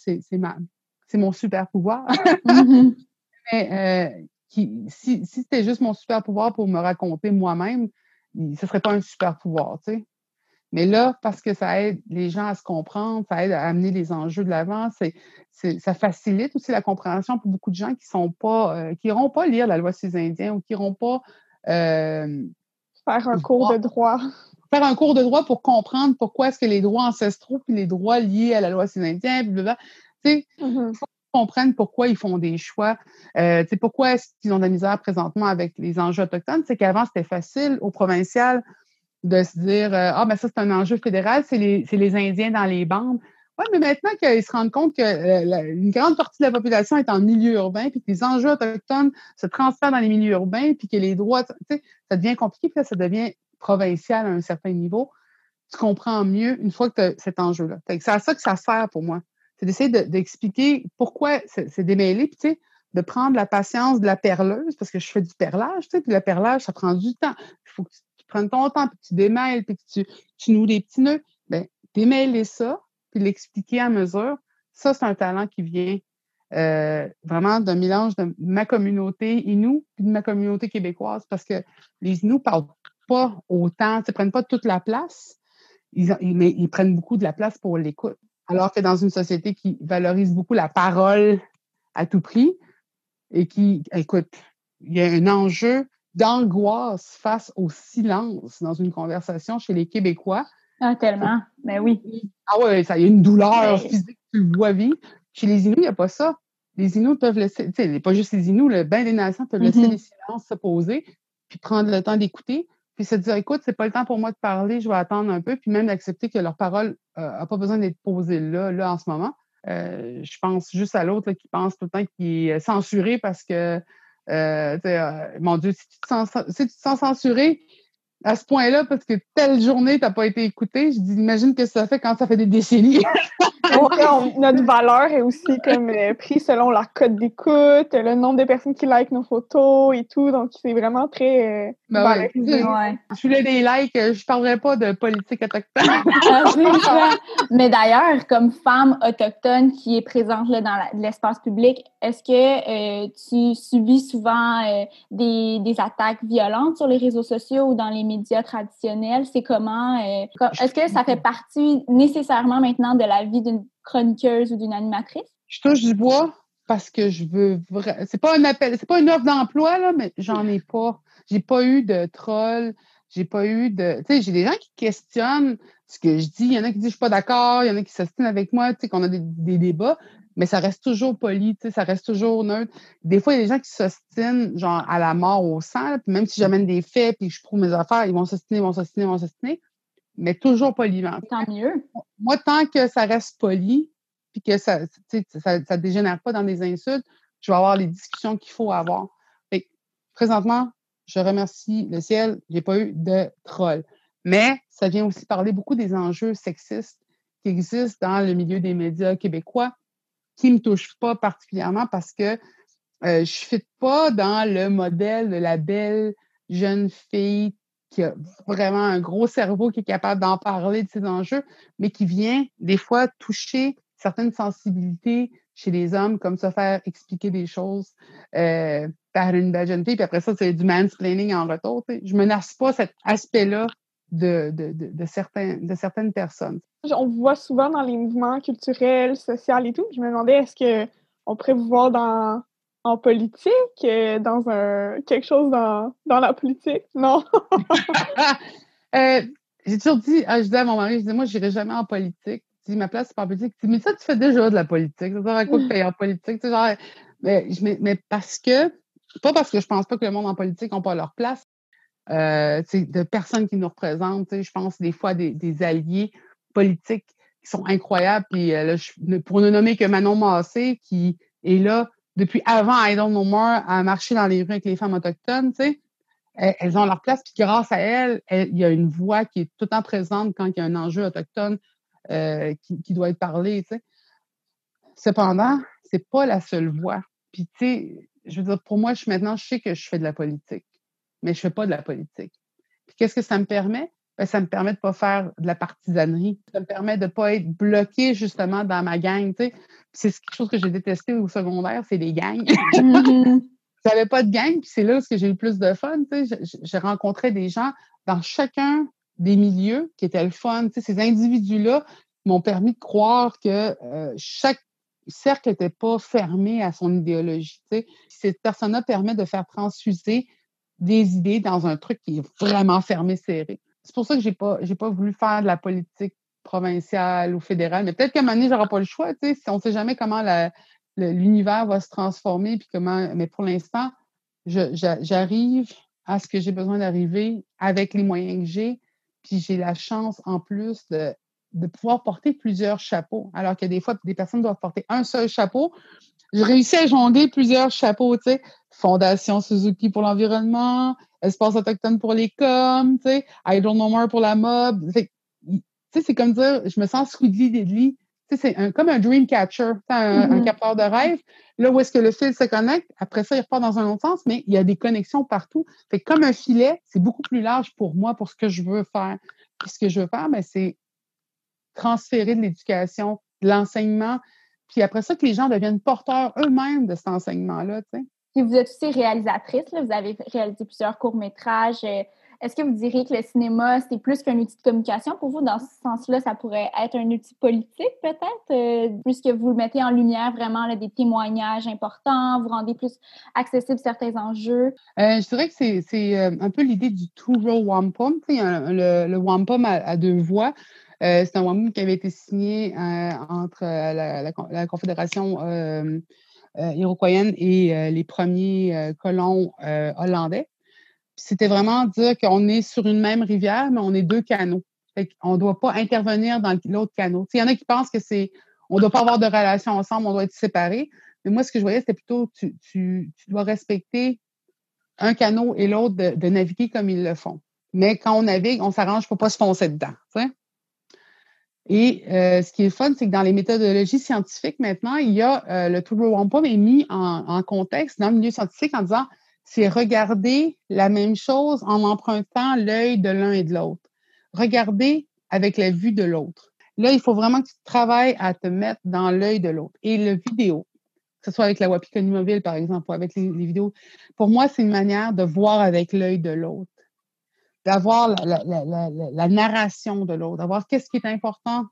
mon super pouvoir. Mm-hmm. Mais euh, qui, si, si c'était juste mon super pouvoir pour me raconter moi-même, ce serait pas un super pouvoir, tu sais. Mais là, parce que ça aide les gens à se comprendre, ça aide à amener les enjeux de l'avant, c'est, ça facilite aussi la compréhension pour beaucoup de gens qui sont pas, euh, qui n'iront pas lire la loi des Indiens ou qui n'iront pas euh, faire un cours de droit. Faire un cours de droit pour comprendre pourquoi est-ce que les droits ancestraux puis les droits liés à la loi Indiens, blablabla. Tu sais, mm-hmm. faut comprennent pourquoi ils font des choix. Euh, tu sais, pourquoi est-ce qu'ils ont de la misère présentement avec les enjeux autochtones? C'est qu'avant, c'était facile au provincial de se dire euh, Ah, ben ça, c'est un enjeu fédéral, c'est les, les, Indiens dans les bandes. Oui, mais maintenant qu'ils se rendent compte qu'une euh, grande partie de la population est en milieu urbain, puis que les enjeux autochtones se transfèrent dans les milieux urbains, puis que les droits, tu sais, ça devient compliqué, puis là, ça devient provincial à un certain niveau. Tu comprends mieux une fois que tu as cet enjeu-là. C'est à ça que ça sert pour moi. C'est d'essayer d'expliquer pourquoi c'est démêlé, puis tu sais, de prendre la patience de la perleuse, parce que je fais du perlage, tu puis le perlage, ça prend du temps. Il faut que prendre ton temps, puis tu démêles, puis que tu, tu noues des petits nœuds, bien, démêler ça, puis l'expliquer à mesure, ça, c'est un talent qui vient euh, vraiment d'un mélange de ma communauté Inou puis de ma communauté québécoise, parce que les Inou parlent pas autant, ils prennent pas toute la place, ils, mais ils prennent beaucoup de la place pour l'écoute. Alors que dans une société qui valorise beaucoup la parole à tout prix et qui, écoute, il y a un enjeu d'angoisse face au silence dans une conversation chez les Québécois. Ah, tellement. Mais ben oui. Ah ouais, ça y a une douleur physique, tu le vois vivre. Chez les Inuits, il n'y a pas ça. Les Inuits peuvent laisser, tu sais, pas juste les Inuits, le bain des nations peuvent laisser mm-hmm. les silences se poser, puis prendre le temps d'écouter, puis se dire, écoute, c'est pas le temps pour moi de parler, je vais attendre un peu, puis même d'accepter que leur parole n'a euh, pas besoin d'être posée là, là, en ce moment. Euh, je pense juste à l'autre qui pense tout le temps qu'il est censuré parce que euh, euh, mon Dieu, si tu, te sens, si tu te sens censuré à ce point-là parce que telle journée, tu n'as pas été écouté, je dis, imagine que ça fait quand ça fait des décennies. notre valeur est aussi comme euh, prise selon la cote d'écoute, le nombre de personnes qui like nos photos et tout. Donc, c'est vraiment très euh, ben Je voulais des likes, je parlerai pas de politique autochtone. Ah, mais d'ailleurs, comme femme autochtone qui est présente là, dans l'espace public, est-ce que euh, tu subis souvent des, des, attaques violentes sur les réseaux sociaux ou dans les médias traditionnels? C'est comment? est-ce que ça fait partie nécessairement maintenant de la vie d'une chroniqueuse ou d'une animatrice? Je touche du bois parce que je veux vraiment. C'est pas un appel, c'est pas une offre d'emploi, là, mais j'en ai pas. J'ai pas eu de troll. J'ai pas eu de. Tu sais, j'ai des gens qui questionnent ce que je dis. Il y en a qui disent je suis pas d'accord, il y en a qui s'ostinent avec moi, tu sais, qu'on a des, débats, mais ça reste toujours poli, tu sais, ça reste toujours neutre. Des fois, il y a des gens qui s'ostinent, genre, à la mort au sang, puis même si j'amène des faits puis je prouve mes affaires, ils vont s'ostiner, ils vont s'ostiner, ils vont s'ostiner mais toujours poliment. Tant mieux. Moi, tant que ça reste poli, puis que ça ça dégénère pas dans des insultes, je vais avoir les discussions qu'il faut avoir. présentement, je remercie le ciel, j'ai pas eu de troll. Mais ça vient aussi parler beaucoup des enjeux sexistes qui existent dans le milieu des médias québécois, qui me touchent pas particulièrement parce que euh, je ne fit pas dans le modèle de la belle jeune fille qui a vraiment un gros cerveau qui est capable d'en parler de ces enjeux, mais qui vient des fois toucher certaines sensibilités chez les hommes, comme se faire expliquer des choses euh, par une belle jeune fille, puis après ça, c'est du mansplaining en retour. Je ne menace pas cet aspect-là de, de, de, certains, de certaines personnes. On vous voit souvent dans les mouvements culturels, sociaux et tout. Je me demandais, est-ce qu'on pourrait vous voir dans, en politique, euh, dans un quelque chose dans, dans la politique? Non? euh, j'ai toujours dit, ah, je disais à mon mari, je disais, moi, je n'irai jamais en politique. Dis, ma place, c'est pas en politique. Mais ça, tu fais déjà de la politique. Ça sert quoi que tu en politique? genre, mais, mais, parce que, pas parce que je pense pas que le monde en politique n'a pas leur place, euh, de personnes qui nous représentent. Je pense des fois des, des alliés politiques qui sont incroyables. Puis euh, là, pour ne nommer que Manon Massé, qui est là depuis avant I Don't More à marcher dans les rues avec les femmes autochtones, tu sais elles ont leur place, puis grâce à elles, il y a une voix qui est tout le temps présente quand il y a un enjeu autochtone euh, qui, doit être parlé. Tu sais. Cependant, c'est pas la seule voix. Puis, tu sais, je veux dire, pour moi, je, maintenant, je sais que je fais de la politique, mais je fais pas de la politique. Puis, qu'est-ce que ça me permet? Ben, ça me permet de pas faire de la partisanerie. Ça me permet de pas être bloqué, justement, dans ma gang, tu sais. C'est quelque chose que j'ai détesté au secondaire, c'est les gangs. Mm-hmm. J'avais pas de gang, puis c'est là où j'ai eu le plus de fun. J'ai rencontré des gens dans chacun des milieux qui étaient le fun. Ces individus-là m'ont permis de croire que euh, chaque cercle n'était pas fermé à son idéologie. Cette personne-là permet de faire transfuser des idées dans un truc qui est vraiment fermé, serré. C'est pour ça que j'ai pas, j'ai pas voulu faire de la politique provinciale ou fédérale, mais peut-être qu'à un moment donné, j'aurai pas le choix. On ne sait jamais comment l'univers va se transformer, puis comment. Mais pour l'instant, j'arrive à ce que j'ai besoin d'arriver avec les moyens que j'ai, puis j'ai la chance en plus de, de pouvoir porter plusieurs chapeaux, alors que des fois, des personnes doivent porter un seul chapeau. J'ai réussi à jongler plusieurs chapeaux, tu sais, Fondation Suzuki pour l'environnement, Espace autochtone pour les coms, tu sais, I Don't More pour la mob. Tu sais, c'est comme dire, je me sens Squidly Deadly c'est comme un dream catcher, un, un, mm-hmm. capteur de rêve. Là où est-ce que le fil se connecte, après ça, il repart dans un autre sens, mais il y a des connexions partout. Fait comme un filet, c'est beaucoup plus large pour moi, pour ce que je veux faire. Puis ce que je veux faire, ben, c'est transférer de l'éducation, de l'enseignement, puis après ça, que les gens deviennent porteurs eux-mêmes de cet enseignement-là. Puis vous êtes aussi réalisatrice, là. vous avez réalisé plusieurs courts-métrages. Est-ce que vous diriez que le cinéma, c'est plus qu'un outil de communication pour vous? Dans ce sens-là, ça pourrait être un outil politique, peut-être, euh, puisque vous le mettez en lumière vraiment des témoignages importants, vous rendez plus accessible certains enjeux? Euh, je dirais que c'est euh, un peu l'idée du two-row wampum, le, le wampum à, deux voix. c'est un wampum qui avait été signé entre la, Confédération iroquoienne et les premiers colons hollandais c'était vraiment dire qu'on est sur une même rivière, mais on est deux canaux. on ne doit pas intervenir dans l'autre canot. Il y en a qui pensent que c'est on ne doit pas avoir de relation ensemble, on doit être séparés. Mais moi, ce que je voyais, c'était plutôt tu, dois respecter un canot et l'autre de, naviguer comme ils le font. Mais quand on navigue, on s'arrange pour ne pas se foncer dedans. Et euh, ce qui est fun, c'est que dans les méthodologies scientifiques, maintenant, il y a euh, le True Wampum est mis en contexte dans le milieu scientifique en disant c'est regarder la même chose en empruntant l'œil de l'un et de l'autre. Regarder avec la vue de l'autre. Là, il faut vraiment que tu travailles à te mettre dans l'œil de l'autre. Et le vidéo, que ce soit avec la Wapikoni Mobile, par exemple, ou avec les, vidéos, pour moi, c'est une manière de voir avec l'œil de l'autre, d'avoir la, narration de l'autre, d'avoir qu'est-ce qui est important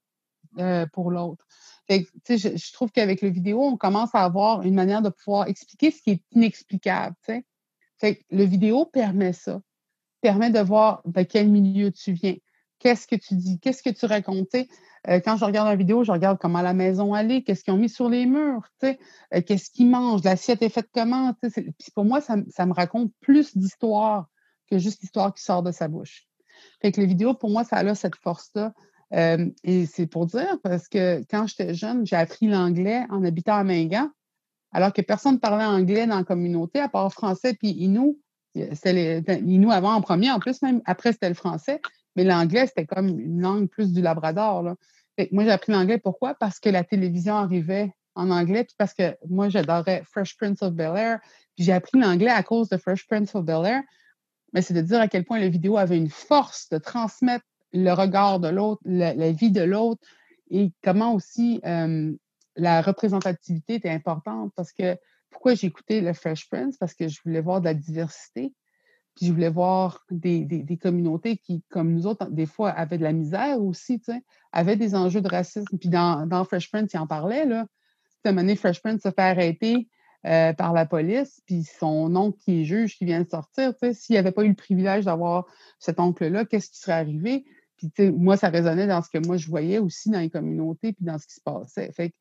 euh, pour l'autre. Je, je, trouve qu'avec le vidéo, on commence à avoir une manière de pouvoir expliquer ce qui est inexplicable. Le vidéo permet ça, permet de voir de quel milieu tu viens, qu'est-ce que tu dis, qu'est-ce que tu racontes. Euh, quand je regarde une vidéo, je regarde comment la maison allait, qu'est-ce qu'ils ont mis sur les murs, euh, qu'est-ce qu'ils mangent, l'assiette est faite comment. Puis pour moi, ça, me raconte plus d'histoire que juste l'histoire qui sort de sa bouche. Fait que les vidéos, pour moi, ça a cette force-là. Euh, et c'est pour dire, parce que quand j'étais jeune, j'ai appris l'anglais en habitant à Mingan alors que personne ne parlait anglais dans la communauté, à part français puis Inou. Ben, Inou avant en premier, en plus même, après c'était le français, mais l'anglais, c'était comme une langue plus du Labrador. moi, j'ai appris l'anglais, pourquoi? Parce que la télévision arrivait en anglais, puis parce que moi, j'adorais Fresh Prince of Bel-Air, puis j'ai appris l'anglais à cause de Fresh Prince of Bel-Air, mais c'est de dire à quel point la vidéo avait une force de transmettre le regard de l'autre, la, vie de l'autre, et comment aussi la représentativité était importante parce que pourquoi j'ai écouté le Fresh Prince? Parce que je voulais voir de la diversité. Puis je voulais voir des, des, communautés qui, comme nous autres, des fois, avaient de la misère aussi, tu sais, avaient des enjeux de racisme. Puis dans, dans Fresh Prince, il en parlait, là. Cette année, Fresh Prince se fait arrêter euh, par la police, puis son oncle qui est juge qui vient de sortir, tu sais, s'il avait pas eu le privilège d'avoir cet oncle-là, qu'est-ce qui serait arrivé? Puis, tu sais, moi, ça résonnait dans ce que moi, je voyais aussi dans les communautés, puis dans ce qui se passait. Fait que,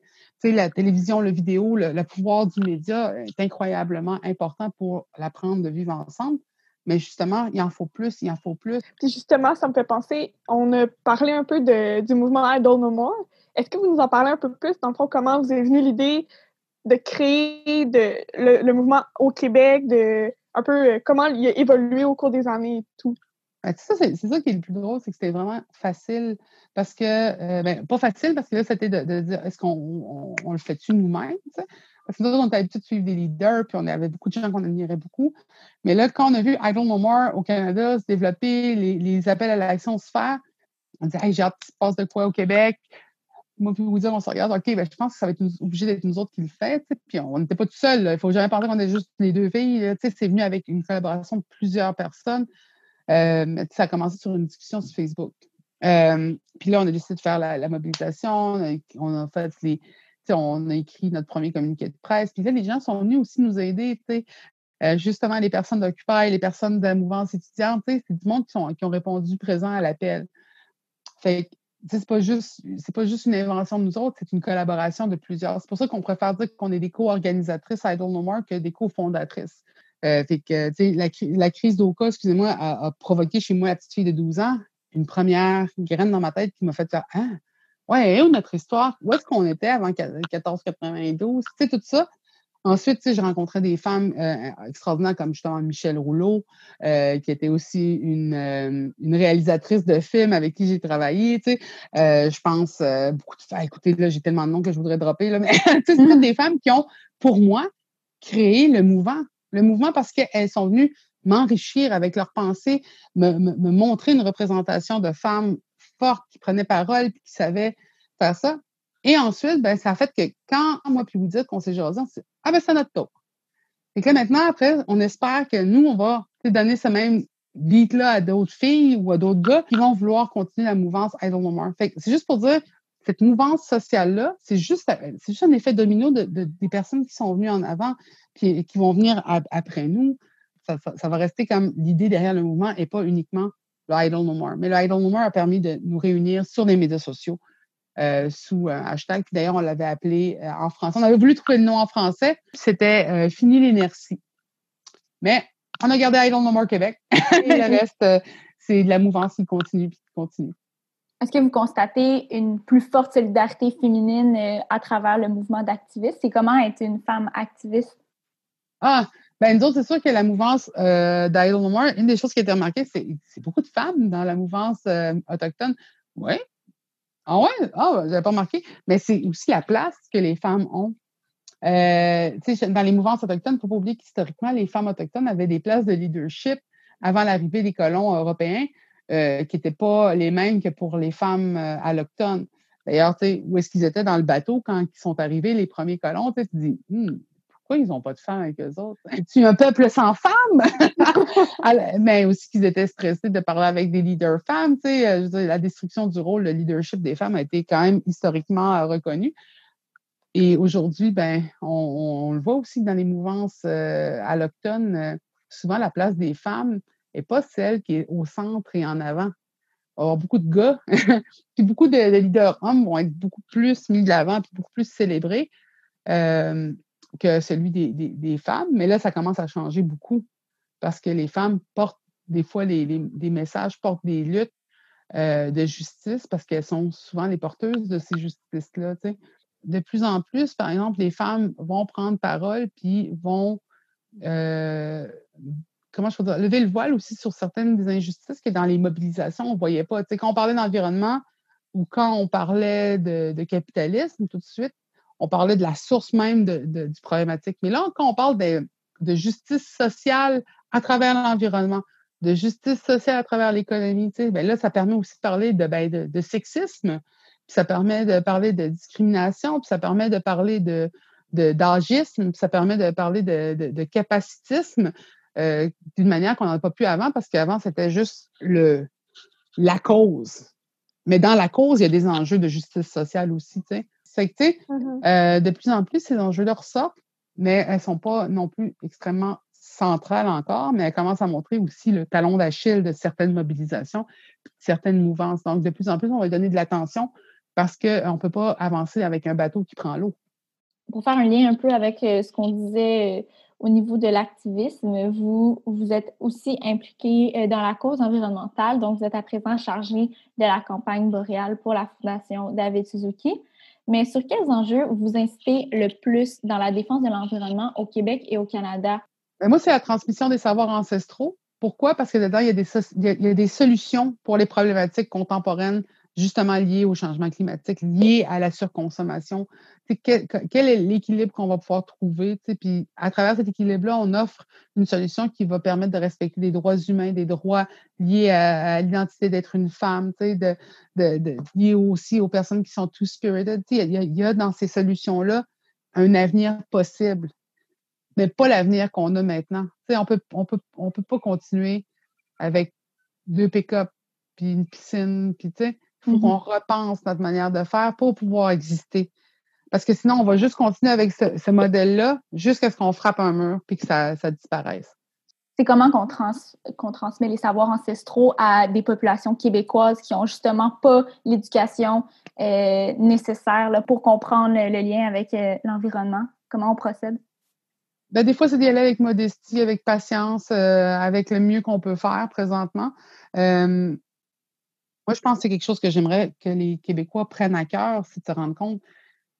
la télévision, le vidéo, le, pouvoir du média est incroyablement important pour l'apprendre de vivre ensemble. Mais justement, il en faut plus, il en faut plus. Puis justement, ça me fait penser, on a parlé un peu du mouvement Idol No More. Est-ce que vous nous en parlez un peu plus, dans le fond, comment vous est venue l'idée de créer de, le, mouvement au Québec, de un peu euh, comment il a évolué au cours des années et tout? Ben, c'est ça qui est le plus drôle, c'est que c'était vraiment facile parce que, euh, ben, pas facile parce que là, c'était de, dire est-ce qu'on on, le fait-tu nous-mêmes? Parce que nous, on était habitués de suivre des leaders, puis on avait beaucoup de gens qu'on admirait beaucoup. Mais là, quand on a vu Idle No More au Canada se développer, les, appels à l'action se faire, on dit j'ai hâte qu'il se passe de quoi au Québec moi puis vous dire, on se regarde, OK, ben, je pense que ça va être obligé d'être nous autres qui le fait. Puis on n'était pas tout seul. Il ne faut jamais penser qu'on est juste les deux filles. C'est venu avec une collaboration de plusieurs personnes. Euh, ça a commencé sur une discussion sur Facebook. Euh, puis là, on a décidé de faire la, mobilisation. On a, fait. On a écrit notre premier communiqué de presse. Puis là, les gens sont venus aussi nous aider. Euh, justement, les personnes d'Occupy, les personnes de la mouvance étudiante, c'est du monde qui, ont répondu présent à l'appel. Fait c'est pas juste pas juste une invention de nous autres, c'est une collaboration de plusieurs. C'est pour ça qu'on préfère dire qu'on est des co-organisatrices à Idle No More que des co-fondatrices. Euh, fait que, la, la crise d'Oka, excusez-moi, a, provoqué chez moi, la petite fille de 12 ans, une première graine dans ma tête qui m'a fait dire Ah, ouais, où notre histoire? Où est-ce qu'on était avant 1492? Tu sais, tout ça. Ensuite, tu sais, j'ai rencontré des femmes euh, extraordinaires comme justement Michel Rouleau, euh, qui était aussi une, euh, une, réalisatrice de films avec qui j'ai travaillé. Tu sais. je pense beaucoup de femmes. Écoutez, là, j'ai tellement de noms que je voudrais dropper, là, mais c'est mmh. des femmes qui ont, pour moi, créé le mouvement. Le mouvement parce qu'elles sont venues m'enrichir avec leurs pensées, me, montrer une représentation de femmes fortes qui prenaient parole et qui savaient faire ça. Et ensuite, ben, ça a fait que quand moi puis vous dites qu'on s'est jasé, on s'est ah ben c'est notre tour. Et que maintenant, après, on espère que nous, on va donner ce même beat-là à d'autres filles ou à d'autres gars qui vont vouloir continuer la mouvance Idle No More. Fait c'est juste pour dire, cette mouvance sociale-là, c'est juste, c'est juste un effet domino de, des personnes qui sont venues en avant puis qui vont venir après nous. Ça, ça, va rester comme l'idée derrière le mouvement et pas uniquement le Idle No More. Mais le Idle No More a permis de nous réunir sur les médias sociaux euh, sous un hashtag. d'ailleurs, on l'avait appelé euh, en français. On avait voulu trouver le nom en français. C'était euh, Fini l'inertie. Mais on a gardé Idle No More Québec. Et le reste, c'est de la mouvance qui continue qui continue. Est-ce que vous constatez une plus forte solidarité féminine à travers le mouvement d'activistes? C'est comment être une femme activiste? Ah, ben nous autres, c'est sûr que la mouvance euh, d'Idle No More, une des choses qui a été remarquée, c'est beaucoup de femmes dans la mouvance autochtone. Oui, ah ouais? Ah, j'avais pas remarqué. Mais c'est aussi la place que les femmes ont. Euh, dans les mouvances autochtones, il ne faut pas oublier qu'historiquement, les femmes autochtones avaient des places de leadership avant l'arrivée des colons européens euh, qui n'étaient pas les mêmes que pour les femmes euh, allochtones. D'ailleurs, où est-ce qu'ils étaient dans le bateau quand ils sont arrivés, les premiers colons? Tu te dis, hmm, pourquoi ils n'ont pas de femmes avec eux autres? Tu un peuple sans femmes? Mais aussi qu'ils étaient stressés de parler avec des leaders femmes. Tu sais, euh, la destruction du rôle de leadership des femmes a été quand même historiquement euh, reconnue. Et aujourd'hui, ben, on, le voit aussi dans les mouvances euh, allochtones. souvent, la place des femmes n'est pas celle qui est au centre et en avant. Avoir beaucoup de gars, puis beaucoup de, leaders hommes vont être beaucoup plus mis de l'avant, puis beaucoup plus célébrés que celui des, femmes. Mais là, ça commence à changer beaucoup parce que les femmes portent des fois des messages, portent des luttes euh, de justice parce qu'elles sont souvent les porteuses de ces justices-là. De plus en plus, par exemple, les femmes vont prendre parole puis vont euh, comment je peux dire, lever le voile aussi sur certaines des injustices que dans les mobilisations, on ne voyait pas. quand on parlait d'environnement ou quand on parlait de capitalisme, tout de suite, on parlait de la source même de, du problématique. Mais là, quand on parle de, justice sociale à travers l'environnement, de justice sociale à travers l'économie, ben là, ça permet aussi de parler de, ben, de, sexisme, puis ça permet de parler de discrimination, puis ça permet de parler de d'agisme, ça permet de parler de, de, capacitisme euh, d'une manière qu'on n'en a pas pu avant, parce qu'avant, c'était juste le la cause. Mais dans la cause, il y a des enjeux de justice sociale aussi. C'est que, tu sais, mm-hmm. euh, de plus en plus, ces enjeux-là ressortent, mais elles sont pas non plus extrêmement centrales encore, mais elles commencent à montrer aussi le talon d'Achille de certaines mobilisations, certaines mouvances. Donc, de plus en plus, on va donner de l'attention parce qu'on ne peut pas avancer avec un bateau qui prend l'eau. Pour faire un lien un peu avec euh, ce qu'on disait euh, au niveau de l'activisme, vous, êtes aussi impliqué euh, dans la cause environnementale, donc vous êtes à présent chargé de la campagne boréale pour la Fondation David Suzuki. Mais sur quels enjeux vous incitez le plus dans la défense de l'environnement au Québec et au Canada? Ben, moi, c'est la transmission des savoirs ancestraux. Pourquoi? Parce que dedans, il y a des solutions pour les problématiques contemporaines justement lié au changement climatique, lié à la surconsommation. Quel, quel, est l'équilibre qu'on va pouvoir trouver? Puis à travers cet équilibre-là, on offre une solution qui va permettre de respecter des droits humains, des droits liés à, l'identité d'être une femme, de, de, de, liés aussi aux personnes qui sont two-spirited. Il y, y, a dans ces solutions-là un avenir possible, mais pas l'avenir qu'on a maintenant. on peut, on peut, on peut pas continuer avec deux pick-up puis une piscine, puis tu sais, faut qu'on mm-hmm. repense notre manière de faire pour pouvoir exister. Parce que sinon, on va juste continuer avec ce, modèle-là jusqu'à ce qu'on frappe un mur puis que ça, disparaisse. C'est comment qu'on qu'on transmet les savoirs ancestraux à des populations québécoises qui n'ont justement pas l'éducation euh, nécessaire là, pour comprendre le, lien avec euh, l'environnement? Comment on procède? Ben, des fois, c'est d'y aller avec modestie, avec patience, euh, avec le mieux qu'on peut faire présentement. Moi, je pense que c'est quelque chose que j'aimerais que les Québécois prennent à cœur, c'est de se rendre compte.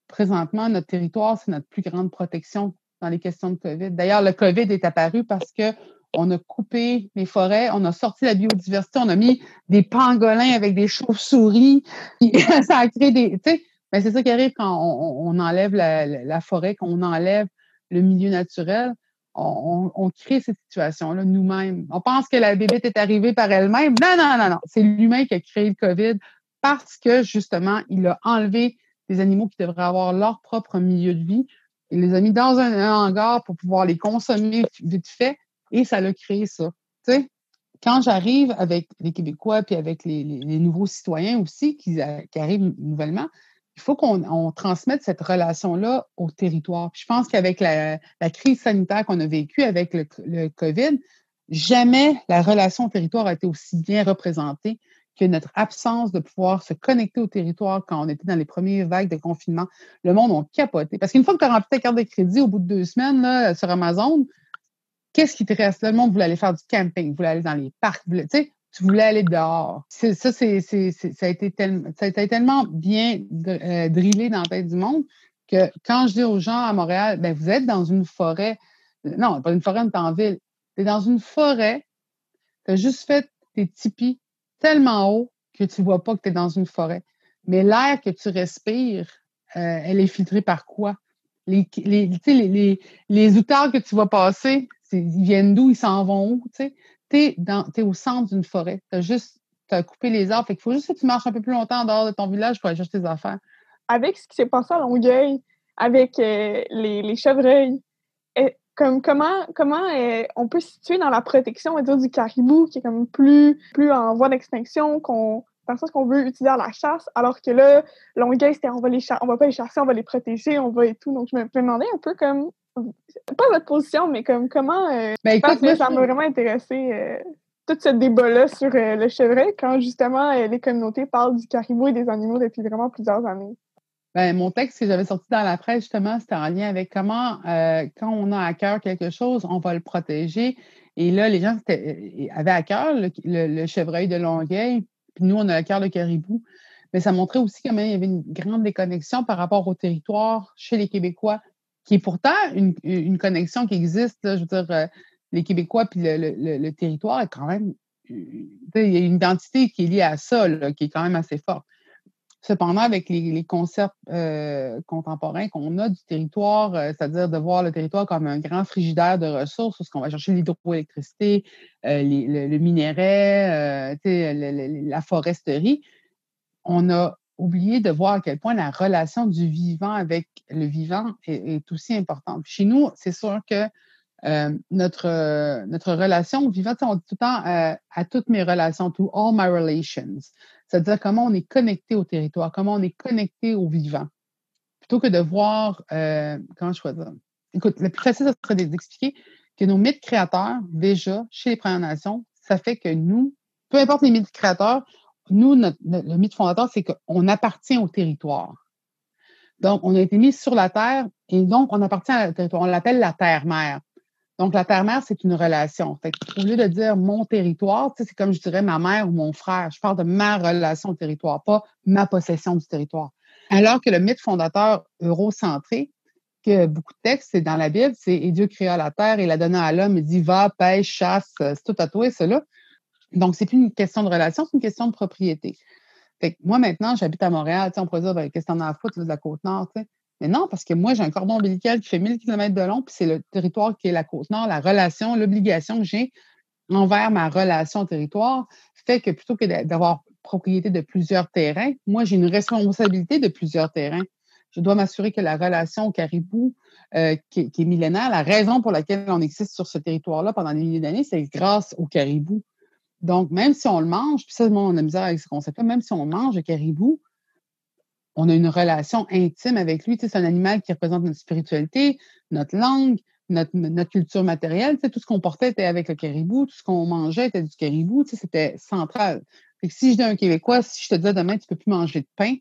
Présentement, notre territoire, c'est notre plus grande protection dans les questions de COVID. D'ailleurs, le COVID est apparu parce que on a coupé les forêts, on a sorti la biodiversité, on a mis des pangolins avec des chauves-souris, ça a créé des. Tu mais c'est ça qui arrive quand on, enlève la, la forêt, qu'on enlève le milieu naturel on, crée cette situation-là nous-mêmes. On pense que la bébête est arrivée par elle-même. Non, non, non, non. C'est l'humain qui a créé le COVID parce que, justement, il a enlevé des animaux qui devraient avoir leur propre milieu de vie. Il les a mis dans un, hangar pour pouvoir les consommer vite fait et ça l'a créé ça. Quand j'arrive avec les Québécois puis avec les, nouveaux citoyens aussi qui arrivent nouvellement, il faut qu'on transmette cette relation-là au territoire. je pense qu'avec la, crise sanitaire qu'on a vécue avec le, COVID, jamais la relation au territoire a été aussi bien représentée que notre absence de pouvoir se connecter au territoire quand on était dans les premières vagues de confinement. Le monde a capoté. Parce qu'une fois que tu as rempli ta carte de crédit au bout de deux semaines sur Amazon, qu'est-ce qui te reste? Le monde voulait aller faire du camping, voulait aller dans les parcs, sais, tu voulais aller dehors. Ça, c'est, ça, a été tellement, ça a été tellement bien euh, drillé dans la tête du monde que quand je dis aux gens à Montréal, ben vous êtes dans une forêt. Non, pas une forêt, on est en ville. Tu es dans une forêt, tu as juste fait tes tipis tellement haut que tu vois pas que tu es dans une forêt. Mais l'air que tu respires, euh, elle est filtrée par quoi? Les, les, les, les, les outards que tu vas passer, ils viennent d'où? Ils s'en vont où? Tu es, au centre d'une forêt. Tu as juste coupé les arbres. Fait faut juste que tu marches un peu plus longtemps en dehors de ton village pour aller chercher tes affaires. Avec ce qui s'est passé à Longueuil, avec euh, les, chevreuils, comme, comment, comment euh, on peut se situer dans la protection du caribou qui est comme plus, plus en voie d'extinction, qu'on dans le qu'on veut utiliser à la chasse, alors que là, Longueuil, c'était on va les on va pas les chasser, on va les protéger, on va et tout. Donc, je me demandais un peu comme pas votre position, mais comme comment. Euh, ben, écoute, ça m'a vraiment intéressé euh, tout ce débat-là sur euh, le chevreuil quand justement les communautés parlent du caribou et des animaux depuis vraiment plusieurs années. Ben, mon texte que j'avais sorti dans la presse, justement, c'était en lien avec comment, quand on a à cœur quelque chose, on va le protéger. Et là, les gens avaient à cœur le, chevreuil de Longueuil, puis nous, on a à cœur le caribou. Mais ça montrait aussi comment il y avait une grande déconnexion par rapport au territoire chez les Québécois qui est pourtant une, connexion qui existe. je veux dire, euh, les Québécois puis le, territoire est quand même. Euh, il y a une identité qui est liée à ça, qui est quand même assez forte. Cependant, avec les, concepts euh, contemporains qu'on a du territoire, c'est-à-dire de voir le territoire comme un grand frigidaire de ressources, où on va chercher l'hydroélectricité, le, minerai, la foresterie, on a oublier de voir à quel point la relation du vivant avec le vivant est, aussi importante. Chez nous, c'est sûr que euh, notre, notre relation au vivant, on dit tout le temps euh, à toutes mes relations, to all my relations. C'est-à-dire comment on est connecté au territoire, comment on est connecté au vivant. Plutôt que de voir, euh, comment je choisis. Écoute, le plus facile, ce serait d'expliquer que nos mythes créateurs, déjà, chez les Premières Nations, ça fait que nous, peu importe les mythes créateurs, nous, notre, le mythe fondateur, c'est qu'on appartient au territoire. Donc, on a été mis sur la Terre et donc, on appartient la territoire. On l'appelle la Terre-Mère. Donc, la Terre-Mère, c'est une relation. Fait au lieu de dire mon territoire, c'est comme je dirais ma mère ou mon frère. Je parle de ma relation au territoire, pas ma possession du territoire. Alors que le mythe fondateur eurocentré, que beaucoup de textes, c'est dans la Bible, c'est Dieu créa la terre et la donna à l'homme et dit va, pêche, chasse, c'est tout à toi, cela. Donc, c'est plus une question de relation, c'est une question de propriété. Fait moi, maintenant, j'habite à Montréal, on pourrait dire, ben, qu'est-ce que t'en as à foutre de la Côte-Nord, Mais non, parce que moi, j'ai un cordon ombilical qui fait 1000 km de long, puis c'est le territoire qui est la Côte-Nord, la relation, l'obligation que j'ai envers ma relation au territoire fait que plutôt que d'avoir propriété de plusieurs terrains, moi, j'ai une responsabilité de plusieurs terrains. Je dois m'assurer que la relation au caribou, euh, qui, est millénaire, la raison pour laquelle on existe sur ce territoire-là pendant des milliers d'années, c'est grâce au caribou. Donc, même si on le mange, puis ça, on a misère avec ce concept-là, même si on mange le caribou, on a une relation intime avec lui. Tu sais, c'est un animal qui représente notre spiritualité, notre langue, notre, culture matérielle. Tu sais, tout ce qu'on portait était avec le caribou, tout ce qu'on mangeait était du caribou. Tu sais, c'était central. Fait que si je dis un Québécois, si je te dis demain, tu peux plus manger de pain,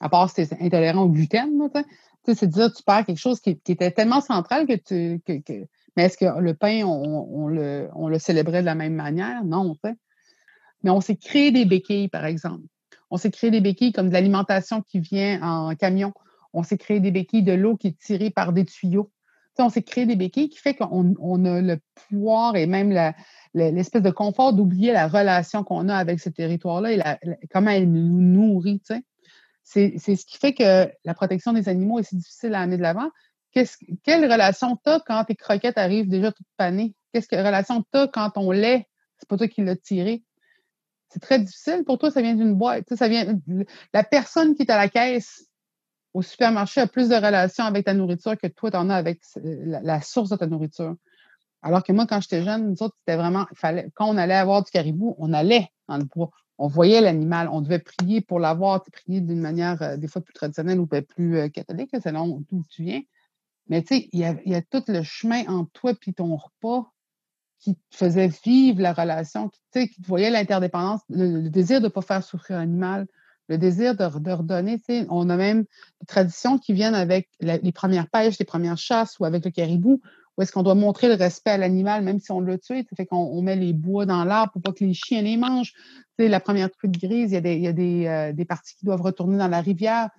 à part si tu es intolérant au gluten, tu sais, c'est dire tu perds quelque chose qui, était tellement central que tu. Que, mais est-ce que le pain, on, le, célébrait de la même manière? Non. Mais on s'est créé des béquilles, par exemple. On s'est créé des béquilles comme de l'alimentation qui vient en camion. On s'est créé des béquilles de l'eau qui est tirée par des tuyaux. on s'est créé des béquilles qui fait qu'on a le pouvoir et même l'espèce de confort d'oublier la relation qu'on a avec ce territoire-là et comment elle nous nourrit. C'est ce qui fait que la protection des animaux est si difficile à amener de l'avant quelle relation tu as quand tes croquettes arrivent déjà toutes panées? Qu'est-ce que relation tu as quand ton lait, c'est pas toi qui l'as tiré? C'est très difficile. Pour toi, ça vient d'une boîte. Ça vient, la personne qui est à la caisse au supermarché a plus de relations avec ta nourriture que toi, tu en as avec la, source de ta nourriture. Alors que moi, quand j'étais jeune, nous autres, c'était vraiment, fallait, quand on allait avoir du caribou, on allait dans le bois. On voyait l'animal, on devait prier pour l'avoir, prier d'une manière euh, des fois plus traditionnelle ou plus euh, catholique, selon d'où tu viens. Mais tu sais, il y a, tout le chemin entre toi et ton repas qui te faisait vivre la relation, qui, qui te voyait l'interdépendance, le, désir de ne pas faire souffrir l'animal, le désir de, redonner. On a même des traditions qui viennent avec les premières pêches, les premières chasses ou avec le caribou, où est-ce qu'on doit montrer le respect à l'animal, même si on l'a tué. Ça fait qu'on met les bois dans l'arbre pour pas que les chiens les mangent. sais, la première truite grise, il y a, y a euh, des parties qui doivent retourner dans la rivière.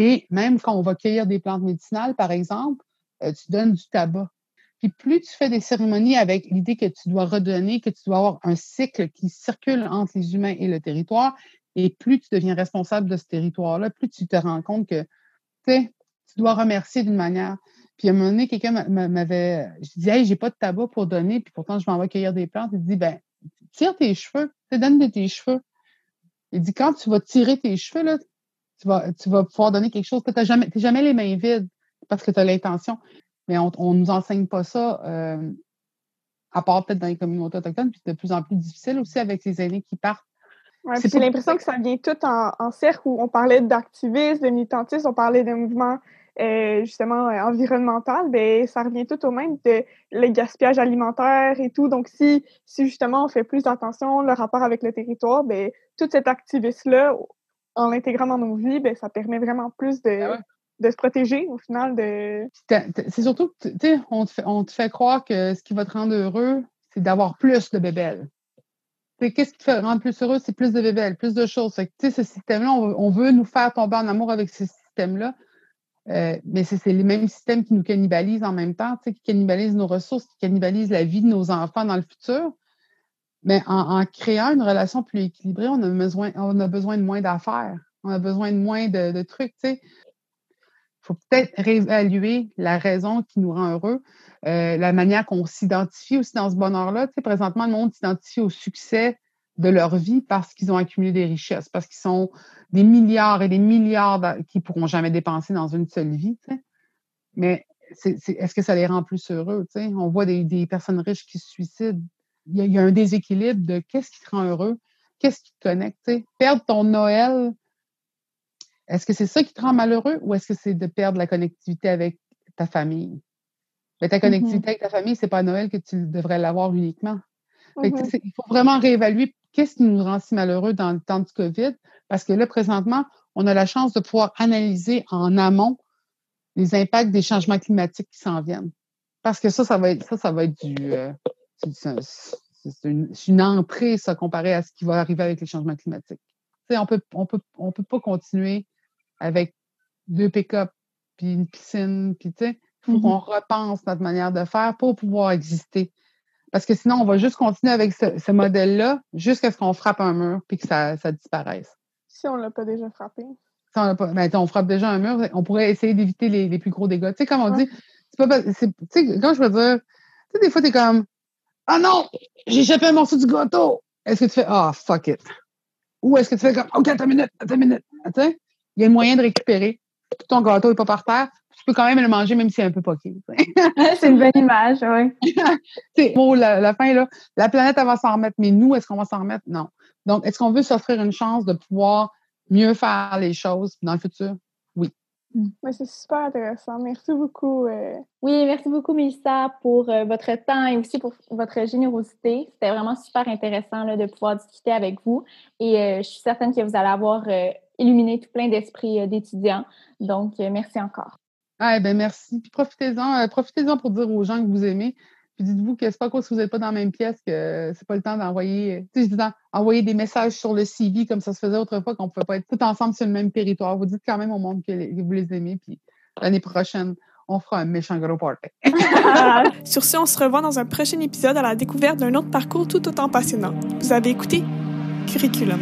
Et même quand on va cueillir des plantes médicinales, par exemple, euh, tu donnes du tabac. Puis plus tu fais des cérémonies avec l'idée que tu dois redonner, que tu dois avoir un cycle qui circule entre les humains et le territoire, et plus tu deviens responsable de ce territoire-là, plus tu te rends compte que tu dois remercier d'une manière. Puis à un moment donné, quelqu'un m'avait. Je disais, hey, j'ai pas de tabac pour donner, puis pourtant je m'en vais cueillir des plantes. Il dit, ben, tire tes cheveux, donne de tes cheveux. Il dit, quand tu vas tirer tes cheveux, là, tu vas, tu vas pouvoir donner quelque chose. Tu n'es jamais, jamais les mains vides parce que tu as l'intention. Mais on ne nous enseigne pas ça, euh, à part peut-être dans les communautés autochtones, puis c'est de plus en plus difficile aussi avec les aînés qui partent. Ouais, j'ai l'impression que ça vient tout en, cercle où on parlait d'activisme, de militantisme, on parlait de mouvements euh, justement euh, environnemental, ben, ça revient tout au même de le gaspillage alimentaire et tout. Donc, si, si justement on fait plus attention le rapport avec le territoire, ben, tout cet activisme-là, en l'intégrant dans nos vies, ben, ça permet vraiment plus de, ah de se protéger au final de. C'est surtout que, tu sais, on, te fait, on te fait croire que ce qui va te rendre heureux, c'est d'avoir plus de bébelles. Qu'est-ce qui te fait rendre plus heureux? C'est plus de bébelles, plus de choses. Tu sais, ce système-là, on, veut nous faire tomber en amour avec ce système-là. Euh, mais c'est les mêmes systèmes qui nous cannibalisent en même temps, qui cannibalisent nos ressources, qui cannibalisent la vie de nos enfants dans le futur. Mais en, créant une relation plus équilibrée, on a besoin, on a besoin de moins d'affaires. On a besoin de moins de, trucs. sais faut peut-être réévaluer la raison qui nous rend heureux, euh, la manière qu'on s'identifie aussi dans ce bonheur-là. Présentement, le monde s'identifie au succès de leur vie parce qu'ils ont accumulé des richesses, parce qu'ils sont des milliards et des milliards qu'ils pourront jamais dépenser dans une seule vie. Mais est-ce que ça les rend plus heureux? On voit des, personnes riches qui se suicident. Il y, a, un déséquilibre de qu'est-ce qui te rend heureux, qu'est-ce qui te connecte. Perdre ton Noël, est-ce que c'est ça qui te rend malheureux ou est-ce que c'est de perdre la connectivité avec ta famille? Mais ta mm-hmm. connectivité avec ta famille, c'est pas Noël que tu devrais l'avoir uniquement. Mm-hmm. il faut vraiment réévaluer qu'est-ce qui nous rend si malheureux dans le temps du COVID, parce que là, présentement, on a la chance de pouvoir analyser en amont les impacts des changements climatiques qui s'en viennent. Parce que ça, ça va être, ça, ça va être du, euh, c'est une, entrée, ça, comparé à ce qui va arriver avec les changements climatiques. Tu on peut, on peut, on peut pas continuer avec deux pick-up puis une piscine, puis tu sais, il faut mm-hmm. qu'on repense notre manière de faire pour pouvoir exister. Parce que sinon, on va juste continuer avec ce, modèle-là jusqu'à ce qu'on frappe un mur puis que ça, ça disparaisse. Si on ne l'a pas déjà frappé. Si on l'a pas, ben, on frappe déjà un mur, on pourrait essayer d'éviter les, les, plus gros dégâts. Tu sais, comme on dit, c'est pas, tu sais, quand je veux dire, tu sais, des fois, t'es comme, ah non, j'ai échappé un morceau du gâteau. Est-ce que tu fais, ah, oh, fuck it. Ou est-ce que tu fais comme, OK, attends une minute, attends une minute. Sais, il y a moyen de récupérer. Tout ton gâteau n'est pas par terre tu peux quand même le manger même si c'est un peu poqué. c'est une bonne image, oui. c'est bon, la, la, fin, là, la planète, elle va s'en remettre, mais nous, est-ce qu'on va s'en remettre? Non. Donc, est-ce qu'on veut s'offrir une chance de pouvoir mieux faire les choses dans le futur? Oui. Mm. c'est super intéressant. Merci beaucoup. Euh. Oui, merci beaucoup, Mélissa, pour euh, votre temps et aussi pour votre générosité. C'était vraiment super intéressant là, de pouvoir discuter avec vous. Et euh, je suis certaine que vous allez avoir illuminé tout plein d'esprits d'étudiants. Donc, merci encore. Ah, ben merci. Puis profitez-en, euh, profitez-en pour dire aux gens que vous aimez. Puis dites-vous que c'est pas quoi si vous n'êtes pas dans la même pièce que c'est pas le temps d'envoyer, tu sais, envoyer des messages sur le CV comme ça se faisait autrefois qu'on ne pouvait pas être tout ensemble sur le même territoire. Vous dites quand même au monde que, vous les aimez. Puis l'année prochaine, on fera un méchant gros party. sur ce, on se revoit dans un prochain épisode à la découverte d'un autre parcours tout autant passionnant. Vous avez écouté Curriculum.